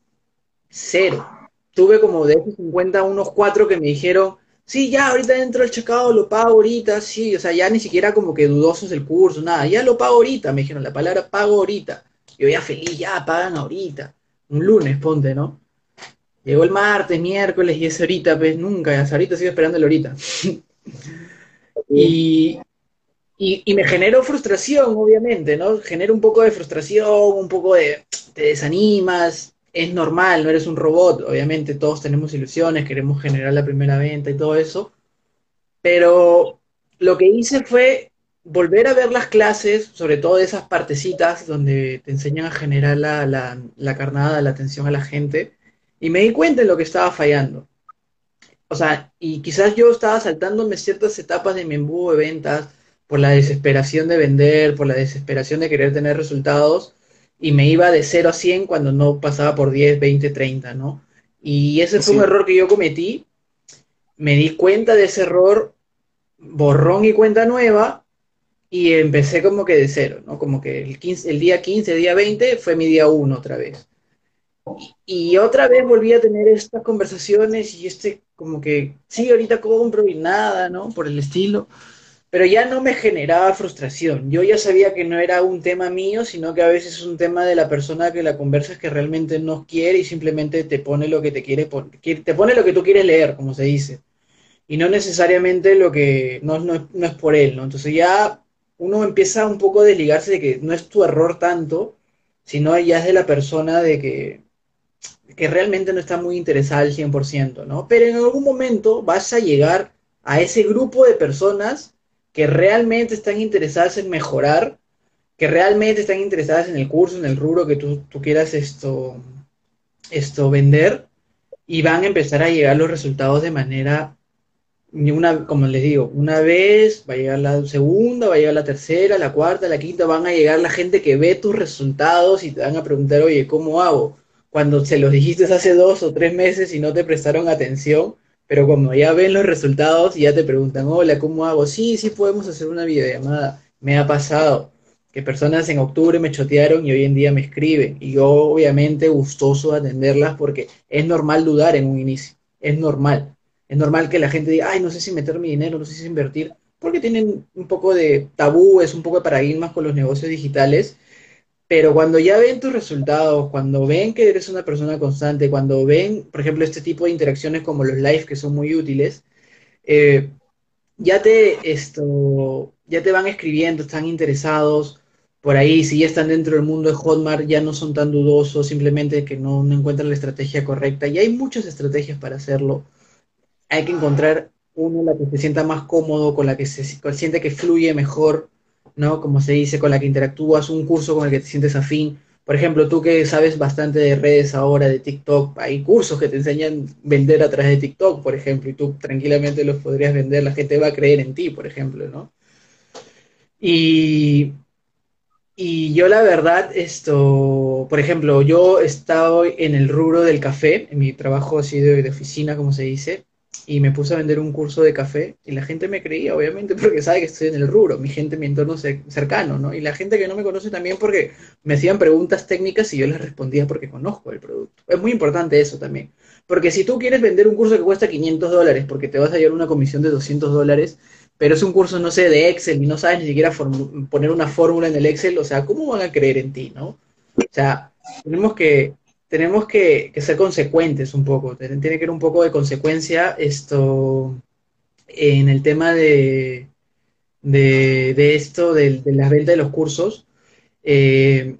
cero. Tuve como de esos 50 unos cuatro que me dijeron, sí, ya, ahorita dentro del checado, lo pago ahorita, sí, o sea, ya ni siquiera como que dudosos el curso, nada, ya lo pago ahorita, me dijeron la palabra pago ahorita. Yo ya feliz, ya, pagan ahorita. Un lunes, ponte, ¿no? Llegó el martes, miércoles y es ahorita, pues nunca, hasta ahorita sigo esperando el ahorita. [LAUGHS] y, y, me generó frustración, obviamente, ¿no? Genera un poco de frustración, un poco de... te desanimas, es normal, no eres un robot, obviamente todos tenemos ilusiones, queremos generar la primera venta y todo eso, pero lo que hice fue volver a ver las clases, sobre todo esas partecitas donde te enseñan a generar la, la, la carnada, la atención a la gente, y me di cuenta de lo que estaba fallando. O sea, y quizás yo estaba saltándome ciertas etapas de mi embudo de ventas, por la desesperación de vender, por la desesperación de querer tener resultados, y me iba de 0 a 100 cuando no pasaba por 10, 20, 30, ¿no? Y ese fue un error que yo cometí. Me di cuenta de ese error, borrón y cuenta nueva, y empecé como que de cero, ¿no? Como que el, 15, el día 15, el día 20 fue mi día 1 otra vez. Y, y, otra vez volví a tener estas conversaciones y este como que, sí, ahorita compro y nada, ¿no? Por el estilo pero ya no me generaba frustración. Yo ya sabía que no era un tema mío, sino que a veces es un tema de la persona que la conversas que realmente no quiere y simplemente te pone lo que te quiere, te pone lo que tú quieres leer, como se dice. Y no necesariamente lo que no, no, no es por él, ¿no? Entonces ya uno empieza un poco a desligarse de que no es tu error tanto, sino ya es de la persona de que, que realmente no está muy interesada al 100%, ¿no? Pero en algún momento vas a llegar a ese grupo de personas que realmente están interesadas en mejorar, que realmente están interesadas en el curso, en el rubro que tú, quieras esto, esto vender, y van a empezar a llegar los resultados de manera, una, como les digo, una vez, va a llegar la segunda, va a llegar la tercera, la cuarta, la quinta, van a llegar la gente que ve tus resultados y te van a preguntar, oye, ¿cómo hago? Cuando se los dijiste hace dos o tres meses y no te prestaron atención, pero cuando ya ven los resultados y ya te preguntan, hola, ¿cómo hago? Sí, sí podemos hacer una videollamada. Me ha pasado que personas en octubre me chotearon y hoy en día me escriben. Y yo obviamente gustoso de atenderlas porque es normal dudar en un inicio. Es normal. Es normal que la gente diga, ay, no sé si meter mi dinero, no sé si invertir, porque tienen un poco de tabúes, un poco de paradigmas con los negocios digitales pero cuando ya ven tus resultados, cuando ven que eres una persona constante, cuando ven, por ejemplo, este tipo de interacciones como los live que son muy útiles, eh, ya te esto, ya te van escribiendo, están interesados por ahí, si ya están dentro del mundo de Hotmart, ya no son tan dudosos, simplemente que no, encuentran la estrategia correcta. Y hay muchas estrategias para hacerlo. Hay que encontrar uno la que se sienta más cómodo, con la que se siente que fluye mejor, ¿no? Como se dice, con la que interactúas, un curso con el que te sientes afín. Por ejemplo, tú que sabes bastante de redes ahora, de TikTok, hay cursos que te enseñan vender a través de TikTok, por ejemplo, y tú tranquilamente los podrías vender, la gente va a creer en ti, por ejemplo, ¿no? Y, y yo la verdad, esto, por ejemplo, yo he estado en el rubro del café, en mi trabajo así de, de oficina, como se dice, y me puse a vender un curso de café y la gente me creía, obviamente, porque sabe que estoy en el rubro, mi gente, mi entorno cercano, ¿no? Y la gente que no me conoce también porque me hacían preguntas técnicas y yo les respondía porque conozco el producto. Es muy importante eso también. Porque si tú quieres vender un curso que cuesta 500 dólares porque te vas a llevar una comisión de 200 dólares, pero es un curso, no sé, de Excel y no sabes ni siquiera poner una fórmula en el Excel, o sea, ¿cómo van a creer en ti, no? O sea, tenemos que, tenemos que, ser consecuentes un poco, tiene que haber un poco de consecuencia esto en el tema de, de, esto, de, de, la venta de los cursos. Eh,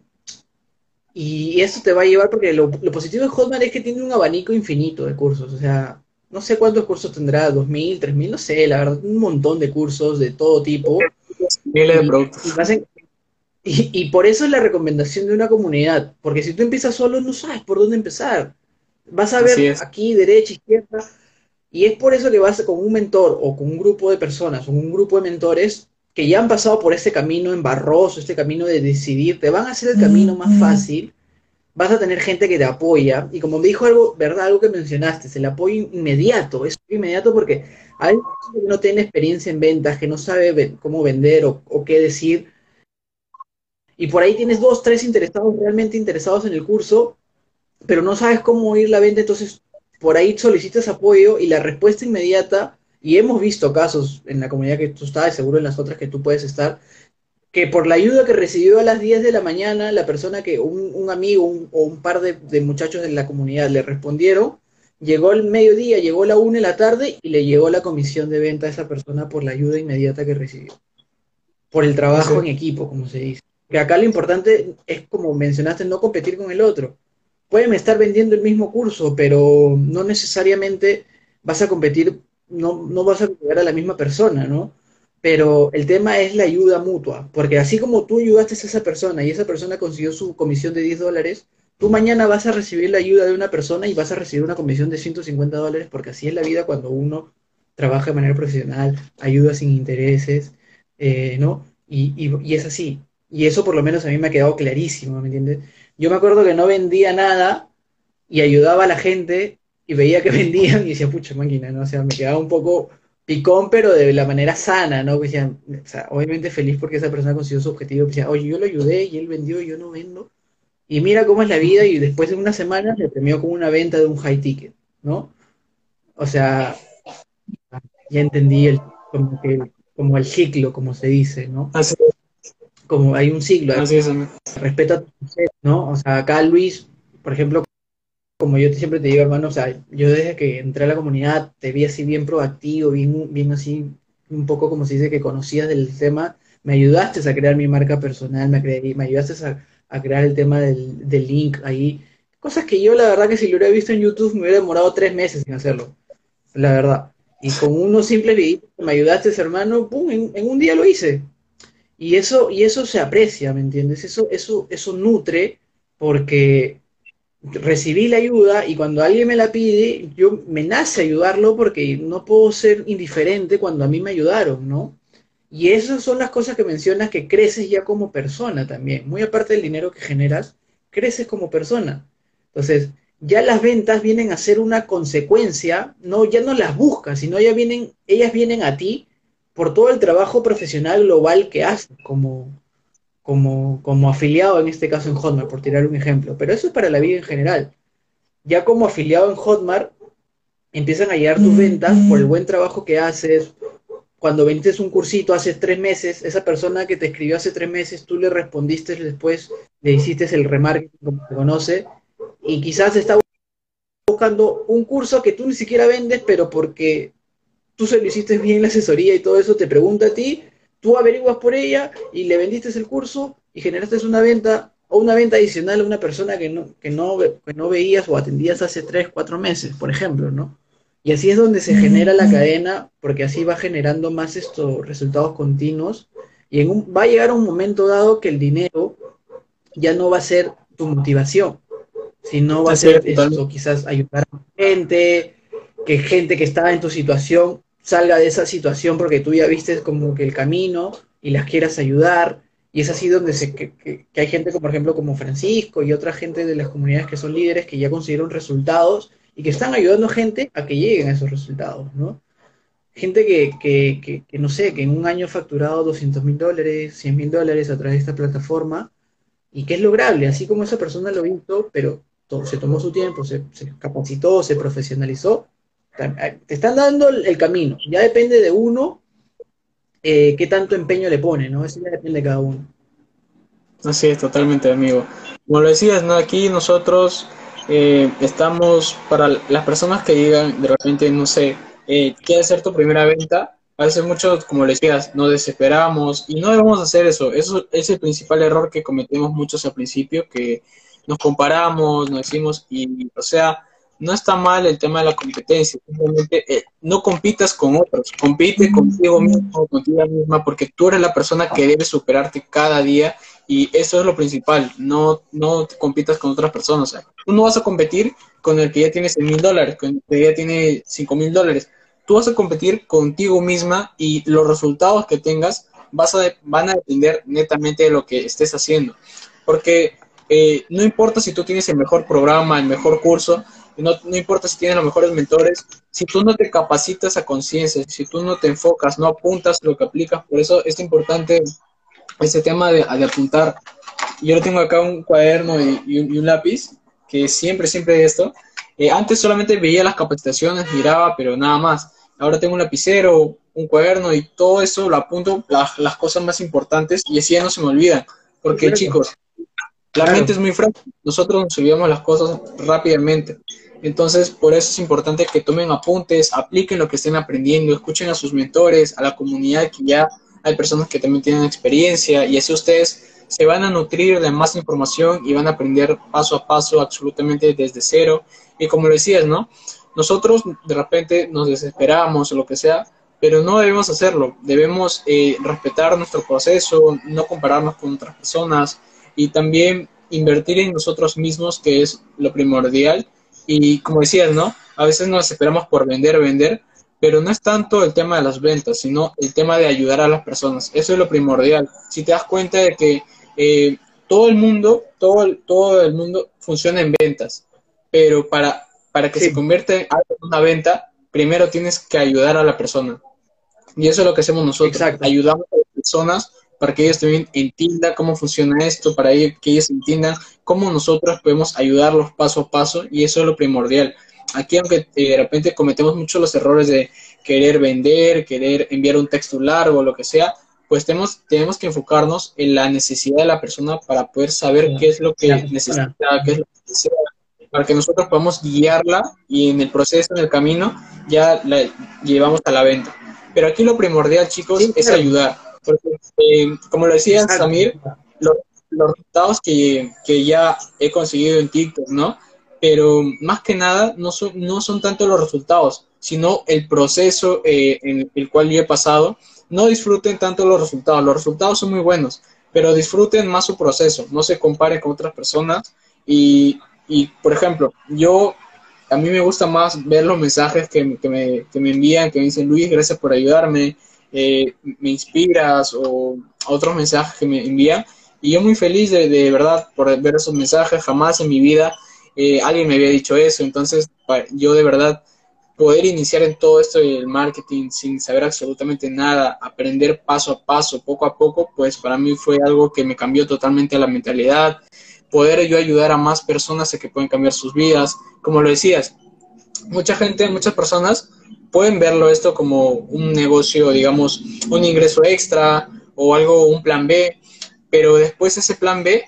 y eso te va a llevar, porque lo, lo positivo de Hotmart es que tiene un abanico infinito de cursos, o sea, no sé cuántos cursos tendrá, 2.000, 3.000, no sé, la verdad, un montón de cursos de todo tipo. Y, por eso es la recomendación de una comunidad, porque si tú empiezas solo no sabes por dónde empezar. Vas a ver aquí, derecha, izquierda, y es por eso que vas con un mentor o con un grupo de personas o un grupo de mentores que ya han pasado por ese camino embarroso, este camino de decidir, te van a hacer el camino más fácil vas a tener gente que te apoya. Y como me dijo algo, ¿verdad? Algo que mencionaste, el apoyo inmediato. Es inmediato porque hay gente que no tiene experiencia en ventas, que no sabe cómo vender o, qué decir. Y por ahí tienes dos, tres interesados, realmente interesados en el curso, pero no sabes cómo ir la venta, entonces por ahí solicitas apoyo y la respuesta inmediata, y hemos visto casos en la comunidad que tú estás, seguro en las otras que tú puedes estar, que por la ayuda que recibió a las 10 de la mañana, la persona que, un, amigo o un par de, muchachos de la comunidad le respondieron, llegó el mediodía, llegó la 1 de la tarde y le llegó la comisión de venta a esa persona por la ayuda inmediata que recibió. Por el trabajo en equipo, como se dice. Que acá lo importante es, como mencionaste, no competir con el otro. Pueden estar vendiendo el mismo curso, pero no necesariamente vas a competir, no, no vas a llegar a la misma persona, ¿no? pero el tema es la ayuda mutua, porque así como tú ayudaste a esa persona y esa persona consiguió su comisión de 10 dólares, tú mañana vas a recibir la ayuda de una persona y vas a recibir una comisión de 150 dólares, porque así es la vida cuando uno trabaja de manera profesional, ayuda sin intereses, eh, ¿no? Y, y, es así. Y eso por lo menos a mí me ha quedado clarísimo, ¿me entiendes? Yo me acuerdo que no vendía nada y ayudaba a la gente y veía que [LAUGHS] vendían y decía, pucha máquina, ¿no? O sea, me quedaba un poco picón, pero de la manera sana, ¿no? Pues o sea, obviamente feliz porque esa persona consiguió su objetivo. Decía, oye, yo lo ayudé y él vendió y yo no vendo. Y mira cómo es la vida y después de unas semanas le premió con una venta de un high ticket, ¿no? O sea, ya entendí el, como, que, como el ciclo, como se dice, ¿no? Así Como hay un ciclo. Así es, Respeta tu ¿no? O sea, acá Luis, por ejemplo, como yo siempre te digo, hermano, o sea, yo desde que entré a la comunidad te vi así bien proactivo, bien, bien así, un poco como se dice que conocías del tema, me ayudaste a crear mi marca personal, me, me ayudaste a, crear el tema del, link ahí, cosas que yo la verdad que si lo hubiera visto en YouTube me hubiera demorado tres meses en hacerlo, la verdad. Y con unos simples videitos me ayudaste, hermano, pum, en, en, un día lo hice. Y eso, y eso se aprecia, ¿me entiendes? Eso, eso, eso nutre porque recibí la ayuda y cuando alguien me la pide, yo me nace ayudarlo porque no puedo ser indiferente cuando a mí me ayudaron, ¿no? Y esas son las cosas que mencionas que creces ya como persona también. Muy aparte del dinero que generas, creces como persona. Entonces, ya las ventas vienen a ser una consecuencia, no, ya no las buscas, sino ya vienen, ellas vienen a ti por todo el trabajo profesional global que haces como, como, como afiliado, en este caso en Hotmart, por tirar un ejemplo, pero eso es para la vida en general. Ya como afiliado en Hotmart, empiezan a llegar tus ventas por el buen trabajo que haces. Cuando vendiste un cursito hace tres meses, esa persona que te escribió hace tres meses, tú le respondiste después, le hiciste el remarketing como se conoce, y quizás está buscando un curso que tú ni siquiera vendes, pero porque tú se lo hiciste bien la asesoría y todo eso, te pregunta a ti, tú averiguas por ella y le vendiste el curso y generaste una venta o una venta adicional a una persona que no, que no, que no veías o atendías hace tres, cuatro meses, por ejemplo, ¿no? Y así es donde se genera la cadena, porque así va generando más estos resultados continuos. Y en un, va a llegar un momento dado que el dinero ya no va a ser tu motivación, sino va a ser esto, quizás ayudar a gente, que gente que estaba en tu situación salga de esa situación porque tú ya viste como que el camino y las quieras ayudar. Y es así donde se, que, hay gente, como por ejemplo, como Francisco y otra gente de las comunidades que son líderes que ya consiguieron resultados y que están ayudando gente a que lleguen a esos resultados, ¿no? Gente que, que, que no sé, que en un año ha facturado 200 mil dólares, 100 mil dólares a través de esta plataforma y que es lograble, así como esa persona lo hizo, pero se tomó su tiempo, se, se capacitó, se profesionalizó te están dando el camino. Ya depende de uno eh, qué tanto empeño le pone, ¿no? Eso ya depende de cada uno. Así es, totalmente, amigo. Como lo decías, ¿no? Aquí nosotros eh, estamos para las personas que digan de repente, no sé, eh, ¿quieres hacer tu primera venta? A veces muchos, como le decías, nos desesperamos y no debemos hacer eso. Eso es el principal error que cometemos muchos al principio, que nos comparamos, nos decimos, y, o sea, no está mal el tema de la competencia, simplemente eh, no compitas con otros, compite contigo mismo, contigo misma, porque tú eres la persona que debe superarte cada día y eso es lo principal, no, no compitas con otras personas. tú no vas a competir con el que ya tiene 100 mil dólares, con el que ya tiene 5 mil dólares, tú vas a competir contigo misma y los resultados que tengas vas a, van a depender netamente de lo que estés haciendo, porque eh, no importa si tú tienes el mejor programa, el mejor curso, no, no importa si tienes los mejores mentores, si tú no te capacitas a conciencia, si tú no te enfocas, no apuntas lo que aplicas, por eso es importante ese tema de, de apuntar. Yo tengo acá un cuaderno y, un, lápiz, que siempre, siempre esto. Eh, antes solamente veía las capacitaciones, miraba, pero nada más. Ahora tengo un lapicero, un cuaderno y todo eso lo apunto, las cosas más importantes y así ya no se me olvidan. Porque chicos, la mente es muy frágil, nosotros nos olvidamos las cosas rápidamente. Entonces, por eso es importante que tomen apuntes, apliquen lo que estén aprendiendo, escuchen a sus mentores, a la comunidad que ya hay personas que también tienen experiencia y así ustedes se van a nutrir de más información y van a aprender paso a paso absolutamente desde cero. Y como lo decías, ¿no? Nosotros de repente nos desesperamos o lo que sea, pero no debemos hacerlo. Debemos eh, respetar nuestro proceso, no compararnos con otras personas y también invertir en nosotros mismos, que es lo primordial y como decías, ¿no? A veces nos esperamos por vender, vender, pero no es tanto el tema de las ventas, sino el tema de ayudar a las personas. Eso es lo primordial. Si te das cuenta de que eh, todo el mundo, todo el, todo el mundo funciona en ventas, pero para, para que se convierta en una venta, primero tienes que ayudar a la persona. Y eso es lo que hacemos nosotros. Ayudamos a las personas para que ellos también entiendan cómo funciona esto, para que ellos entiendan cómo nosotros podemos ayudarlos paso a paso y eso es lo primordial. Aquí, aunque eh, de repente cometemos muchos los errores de querer vender, querer enviar un texto largo, lo que sea, pues tenemos, tenemos que enfocarnos en la necesidad de la persona para poder saber qué es lo que necesita, qué es lo que desea, para que nosotros podamos guiarla y en el proceso, en el camino, ya la llevamos a la venta. Pero aquí lo primordial, chicos, es ayudar porque, eh, como lo decía Samir, los, resultados que, ya he conseguido en TikTok, ¿no? Pero más que nada, no son, no son tanto los resultados, sino el proceso eh, en el cual yo he pasado. No disfruten tanto los resultados. Los resultados son muy buenos, pero disfruten más su proceso. No se comparen con otras personas. Y, y por ejemplo, yo a mí me gusta más ver los mensajes que, que, me, que, me, envían, que me dicen, Luis, gracias por ayudarme, eh, me inspiras o otros mensajes que me envían. Y yo muy feliz de, de verdad por ver esos mensajes. Jamás en mi vida eh, alguien me había dicho eso. Entonces, yo de verdad poder iniciar en todo esto del marketing sin saber absolutamente nada, aprender paso a paso, poco a poco, pues para mí fue algo que me cambió totalmente la mentalidad. Poder yo ayudar a más personas a que pueden cambiar sus vidas. Como lo decías, mucha gente, muchas personas pueden verlo esto como un negocio, digamos, un ingreso extra o algo, un plan B, pero después ese plan B,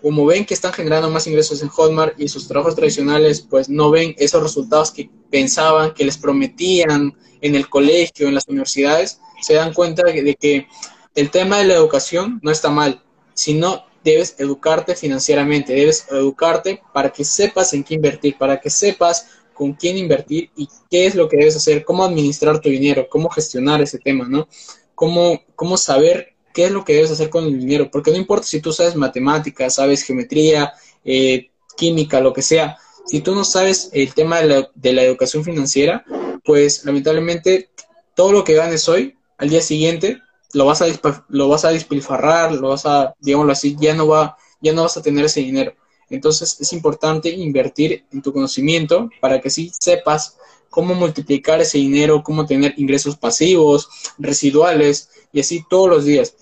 como ven que están generando más ingresos en Hotmart y sus trabajos tradicionales, pues no ven esos resultados que pensaban, que les prometían en el colegio, en las universidades, se dan cuenta de que el tema de la educación no está mal, sino debes educarte financieramente, debes educarte para que sepas en qué invertir, para que sepas con quién invertir y qué es lo que debes hacer, cómo administrar tu dinero, cómo gestionar ese tema, ¿no? Cómo, cómo saber qué es lo que debes hacer con el dinero, porque no importa si tú sabes matemáticas, sabes geometría, eh, química, lo que sea, si tú no sabes el tema de la, educación financiera, pues lamentablemente todo lo que ganes hoy, al día siguiente, lo vas a, lo vas a despilfarrar, lo vas a, digámoslo así, ya no, va, ya no vas a tener ese dinero. Entonces es importante invertir en tu conocimiento para que sí sepas cómo multiplicar ese dinero, cómo tener ingresos pasivos, residuales y así todos los días.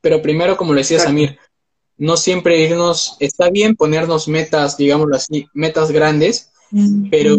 Pero primero, como le decía Samir, no siempre irnos, está bien ponernos metas, digámoslo así, metas grandes, pero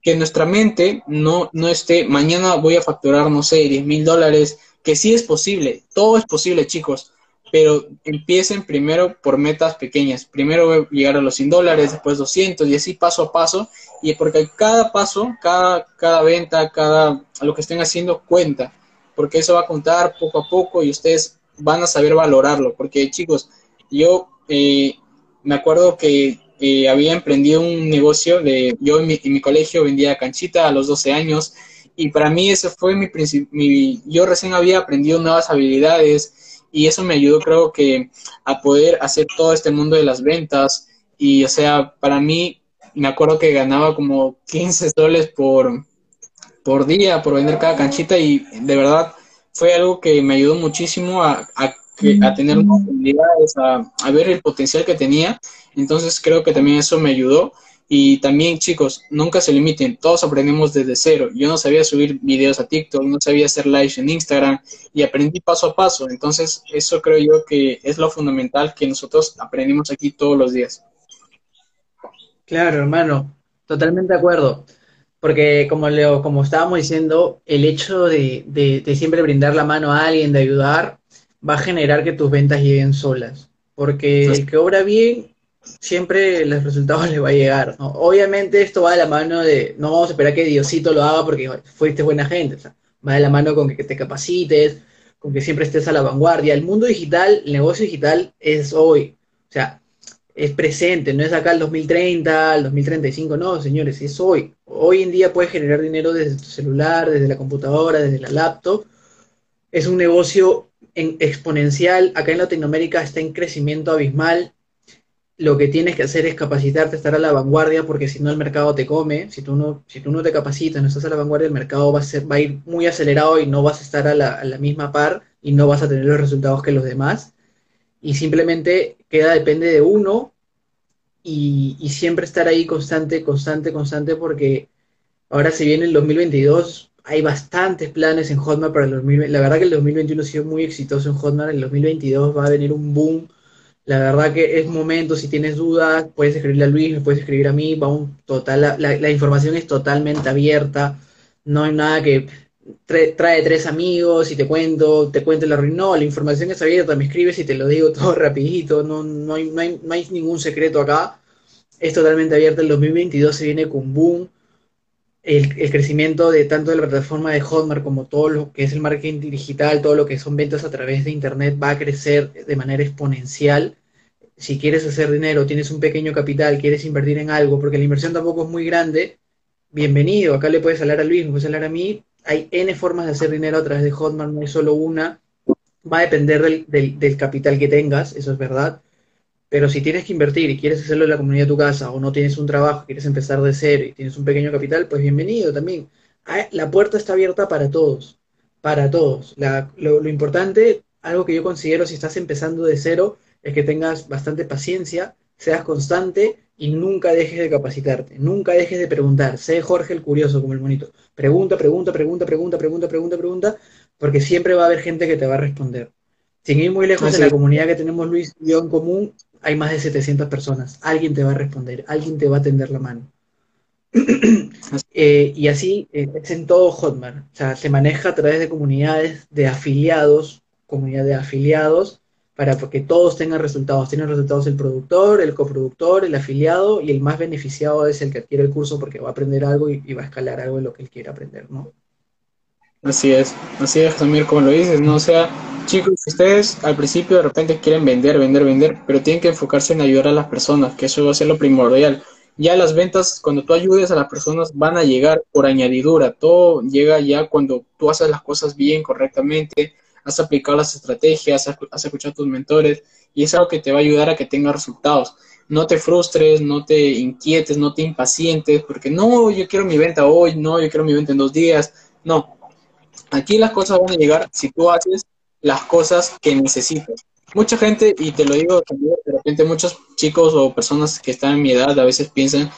que nuestra mente no, no esté, mañana voy a facturar, no sé, 10 mil dólares, que sí es posible, todo es posible, chicos, pero empiecen primero por metas pequeñas. Primero voy llegar a los 100 dólares, después 200 y así paso a paso. Y porque cada paso, cada, cada venta, cada lo que estén haciendo cuenta. Porque eso va a contar poco a poco y ustedes van a saber valorarlo. Porque chicos, yo eh, me acuerdo que eh, había emprendido un negocio de, yo en mi, en mi, colegio vendía canchita a los 12 años y para mí eso fue mi, mi, yo recién había aprendido nuevas habilidades y eso me ayudó creo que a poder hacer todo este mundo de las ventas. Y o sea, para mí me acuerdo que ganaba como 15 soles por, por día por vender cada canchita y de verdad fue algo que me ayudó muchísimo a, a, a tener a, a ver el potencial que tenía. Entonces creo que también eso me ayudó y también, chicos, nunca se limiten, todos aprendemos desde cero. Yo no sabía subir videos a TikTok, no sabía hacer lives en Instagram y aprendí paso a paso. Entonces, eso creo yo que es lo fundamental que nosotros aprendimos aquí todos los días. Claro, hermano, totalmente de acuerdo. Porque como, Leo, como estábamos diciendo, el hecho de, de, de siempre brindar la mano a alguien, de ayudar, va a generar que tus ventas lleguen solas. Porque el que obra bien siempre los resultados [LAUGHS] le va a llegar. Obviamente esto va de la mano de, no vamos a esperar que Diosito lo haga porque fuiste buena gente, o sea, va de la mano con que te capacites, con que siempre estés a la vanguardia. El mundo digital, el negocio digital es hoy, o sea, es presente, no es acá el 2030, el 2035, no, señores, es hoy. Hoy en día puedes generar dinero desde tu celular, desde la computadora, desde la laptop. Es un negocio en exponencial, acá en Latinoamérica está en crecimiento abismal, lo que tienes que hacer es capacitarte, estar a la vanguardia, porque si no el mercado te come, si tú no, si tú no te capacitas, no estás a la vanguardia, el mercado va a, ser, va a ir muy acelerado y no vas a estar a la, a la misma par y no vas a tener los resultados que los demás. Y simplemente queda, depende de uno y, y siempre estar ahí constante, constante, constante, porque ahora si viene el 2022, hay bastantes planes en Hotmart para el 2020. La verdad que el 2021 ha sido muy exitoso en Hotmart, el 2022 va a venir un boom la verdad que es momento, si tienes dudas, puedes escribirle a Luis, me puedes escribir a mí, total, la, la, información es totalmente abierta, no hay nada que trae, trae tres amigos y te cuento, te cuento la ruina, no, la información es abierta, me escribes y te lo digo [LAUGHS] todo rapidito, no, no, hay, no, hay, no hay ningún secreto acá, es totalmente abierta, el 2022 se viene con boom, el, crecimiento de tanto de la plataforma de Hotmart como todo lo que es el marketing digital, todo lo que son ventas a través de Internet va a crecer de manera exponencial. Si quieres hacer dinero, tienes un pequeño capital, quieres invertir en algo, porque la inversión tampoco es muy grande, bienvenido. Acá le puedes hablar a Luis, me puedes hablar a mí. Hay N formas de hacer dinero a través de Hotmart, no hay solo una. Va a depender del, del, del capital que tengas, eso es verdad pero si tienes que invertir y quieres hacerlo en la comunidad de tu casa o no tienes un trabajo, quieres empezar de cero y tienes un pequeño capital, pues bienvenido también. Ah, la puerta está abierta para todos, para todos. La, lo, lo, importante, algo que yo considero si estás empezando de cero, es que tengas bastante paciencia, seas constante y nunca dejes de capacitarte, nunca dejes de preguntar. Sé Jorge el curioso como el monito. Pregunta, pregunta, pregunta, pregunta, pregunta, pregunta, pregunta, porque siempre va a haber gente que te va a responder. Sin ir muy lejos de la comunidad que tenemos Luis y yo en común, hay más de 700 personas. Alguien te va a responder, alguien te va a tender la mano. [CLEARS THROAT] eh, y así eh, es en todo Hotmart. O sea, se maneja a través de comunidades de afiliados, comunidad de afiliados, para que todos tengan resultados. Tienen resultados el productor, el coproductor, el afiliado, y el más beneficiado es el que adquiere el curso porque va a aprender algo y, y va a escalar algo de lo que él quiere aprender, ¿no? Así es, así es, Samir, como lo dices, ¿no? O sea, chicos, ustedes al principio de repente quieren vender, vender, vender, pero tienen que enfocarse en ayudar a las personas, que eso va a ser lo primordial. ya las ventas, cuando tú ayudes a las personas, van a llegar por añadidura. Todo llega ya cuando tú haces las cosas bien, correctamente, has aplicado las estrategias, has, escuchado a tus mentores y es algo que te va a ayudar a que tengas resultados. No te frustres, no te inquietes, no te impacientes, porque no, yo quiero mi venta hoy, no, yo quiero mi venta en dos días. No, aquí las cosas van a llegar si tú haces las cosas que necesitas mucha gente, y te lo digo también, de repente muchos chicos o personas que están en mi edad a veces piensan,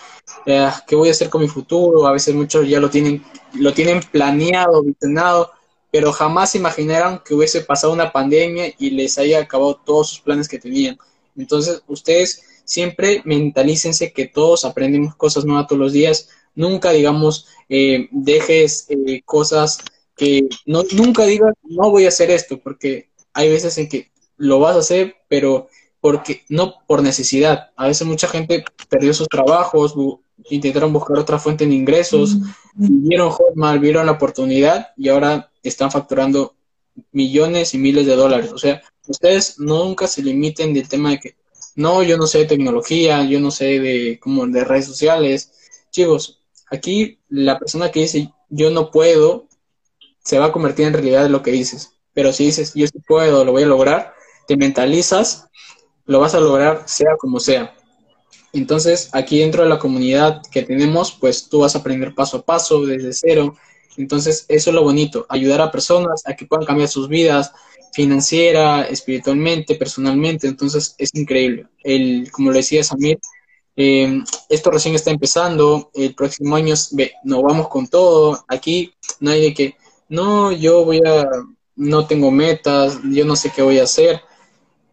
eh, ¿qué voy a hacer con mi futuro? A veces muchos ya lo tienen, lo tienen planeado, visionado, pero jamás imaginaron que hubiese pasado una pandemia y les haya acabado todos sus planes que tenían. Entonces, ustedes siempre mentalícense que todos aprendemos cosas nuevas todos los días. Nunca, digamos, eh, dejes eh, cosas que no, nunca digas, no voy a hacer esto, porque hay veces en que lo vas a hacer, pero porque no por necesidad. A veces mucha gente perdió sus trabajos, intentaron buscar otra fuente de ingresos, vieron Hotmart, vieron la oportunidad y ahora están facturando millones y miles de dólares. O sea, ustedes nunca se limiten del tema de que no, yo no sé de tecnología, yo no sé de como de redes sociales. Chicos, aquí la persona que dice yo no puedo se va a convertir en realidad lo que dices. Pero si dices yo sí puedo, lo voy a lograr, te mentalizas, lo vas a lograr sea como sea. Entonces, aquí dentro de la comunidad que tenemos, pues tú vas a aprender paso a paso, desde cero. Entonces, eso es lo bonito, ayudar a personas a que puedan cambiar sus vidas financiera, espiritualmente, personalmente. Entonces, es increíble. El, como le decía Samir, eh, esto recién está empezando, el próximo año ve, nos vamos con todo. Aquí no hay de que, no, yo voy a, no tengo metas, yo no sé qué voy a hacer.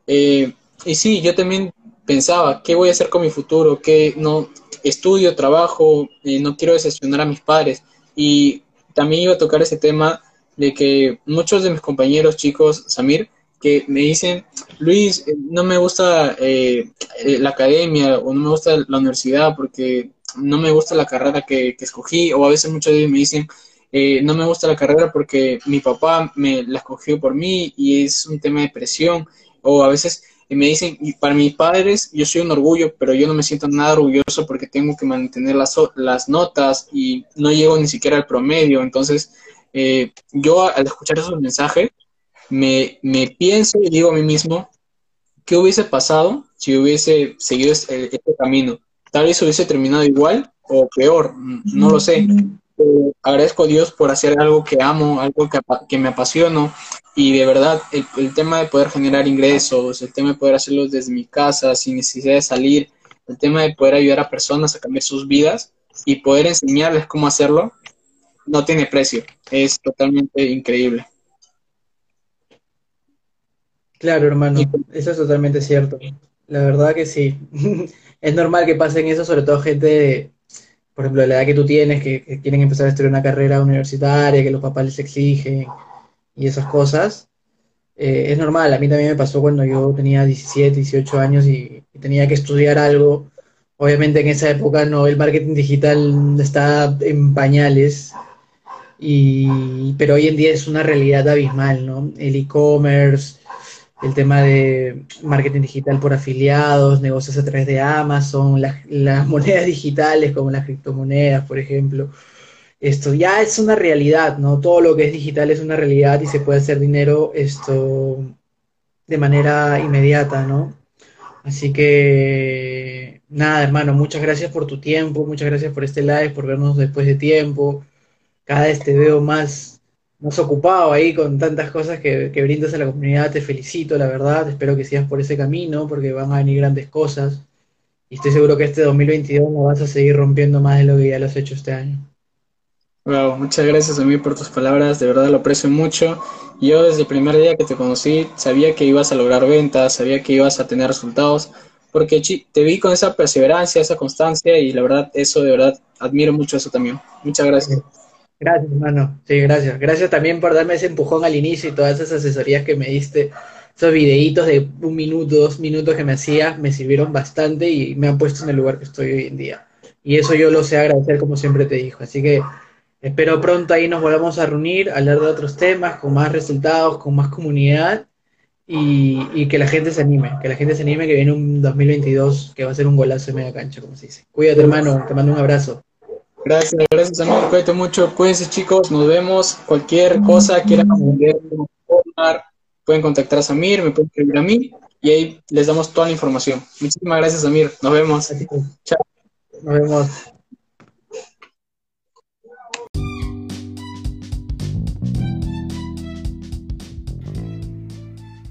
Eh, y sí, yo también pensaba, ¿qué voy a hacer con mi futuro? ¿Qué no estudio, trabajo, eh, no quiero decepcionar a mis padres? Y también iba a tocar ese tema de que muchos de mis compañeros chicos, Samir, que me dicen, Luis, eh, no me gusta la academia o no me gusta la universidad porque no me gusta la carrera que, que escogí, o a veces muchos de ellos me dicen, no me gusta la carrera porque mi papá me la escogió por mí y es un tema de presión o a veces me dicen, para mis padres yo soy un orgullo, pero yo no me siento nada orgulloso porque tengo que mantener las, las notas y no llego ni siquiera al promedio. Entonces, eh, yo al escuchar esos mensajes, me, me, pienso y digo a mí mismo, ¿qué hubiese pasado si hubiese seguido este, este camino? Tal vez hubiese terminado igual o peor, no lo sé. Eh, agradezco a Dios por hacer algo que amo, algo que, que me apasiono y de verdad el, tema de poder generar ingresos, el tema de poder hacerlo desde mi casa sin necesidad de salir, el tema de poder ayudar a personas a cambiar sus vidas y poder enseñarles cómo hacerlo, no tiene precio, es totalmente increíble. Claro, hermano, eso es totalmente cierto. La verdad que sí. [LAUGHS] es normal que pasen eso, sobre todo gente por ejemplo, la edad que tú tienes, que, quieren empezar a estudiar una carrera universitaria, que los papás les exigen y esas cosas, eh, es normal. A mí también me pasó cuando yo tenía 17, 18 años y, tenía que estudiar algo. Obviamente en esa época no, el marketing digital está en pañales, y, pero hoy en día es una realidad abismal, ¿no? El e-commerce, el tema de marketing digital por afiliados, negocios a través de Amazon, las, [LAUGHS] monedas digitales como las criptomonedas, por ejemplo. Esto ya es una realidad, ¿no? Todo lo que es digital es una realidad y se puede hacer dinero esto de manera inmediata, ¿no? Así que nada, hermano, muchas gracias por tu tiempo, muchas gracias por este live, por vernos después de tiempo. Cada vez te veo más has ocupado ahí con tantas cosas que, brindas a la comunidad. Te felicito, la verdad. Espero que sigas por ese camino porque van a venir grandes cosas. Y estoy seguro que este 2022 no vas a seguir rompiendo más de lo que ya lo has hecho este año. Wow, muchas gracias a mí por tus palabras, de verdad lo aprecio mucho. Yo desde el primer día que te conocí sabía que ibas a lograr ventas, sabía que ibas a tener resultados, porque te vi con esa perseverancia, esa constancia y la verdad eso de verdad admiro mucho eso también. Muchas gracias. Gracias, hermano. Sí, gracias. Gracias también por darme ese empujón al inicio y todas esas asesorías que me diste. Esos videitos de un minuto, dos minutos que me hacías me sirvieron bastante y me han puesto en el lugar que estoy hoy en día. Y eso yo lo sé agradecer, como siempre te dijo. Así que espero pronto ahí nos volvamos a reunir, hablar de otros temas, con más resultados, con más comunidad. y, y, que la gente se anime, que la gente se anime, que viene un 2022 que va a ser un golazo de media cancha, como se dice. Cuídate, hermano, te mando un abrazo. Gracias, gracias, amigo. Cuídate mucho. Cuídense, chicos. Nos vemos. Cualquier cosa quieran aprender, pueden contactar a Samir, me pueden escribir a mí y ahí les damos toda la información. Muchísimas gracias, Samir. Nos vemos. Chao. Nos vemos.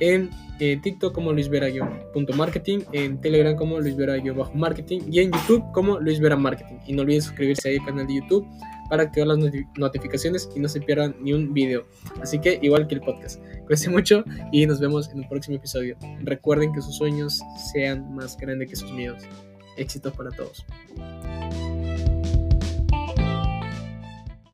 en eh, TikTok como Luis Marketing, en Telegram como Luis Marketing y en YouTube como Luis Vera Marketing. Y no olviden suscribirse al canal de YouTube para activar las notificaciones y no se pierdan ni un video. Así que igual que el podcast. Cuídense mucho y nos vemos en un próximo episodio. Recuerden que sus sueños sean más grandes que sus miedos. Éxitos para todos.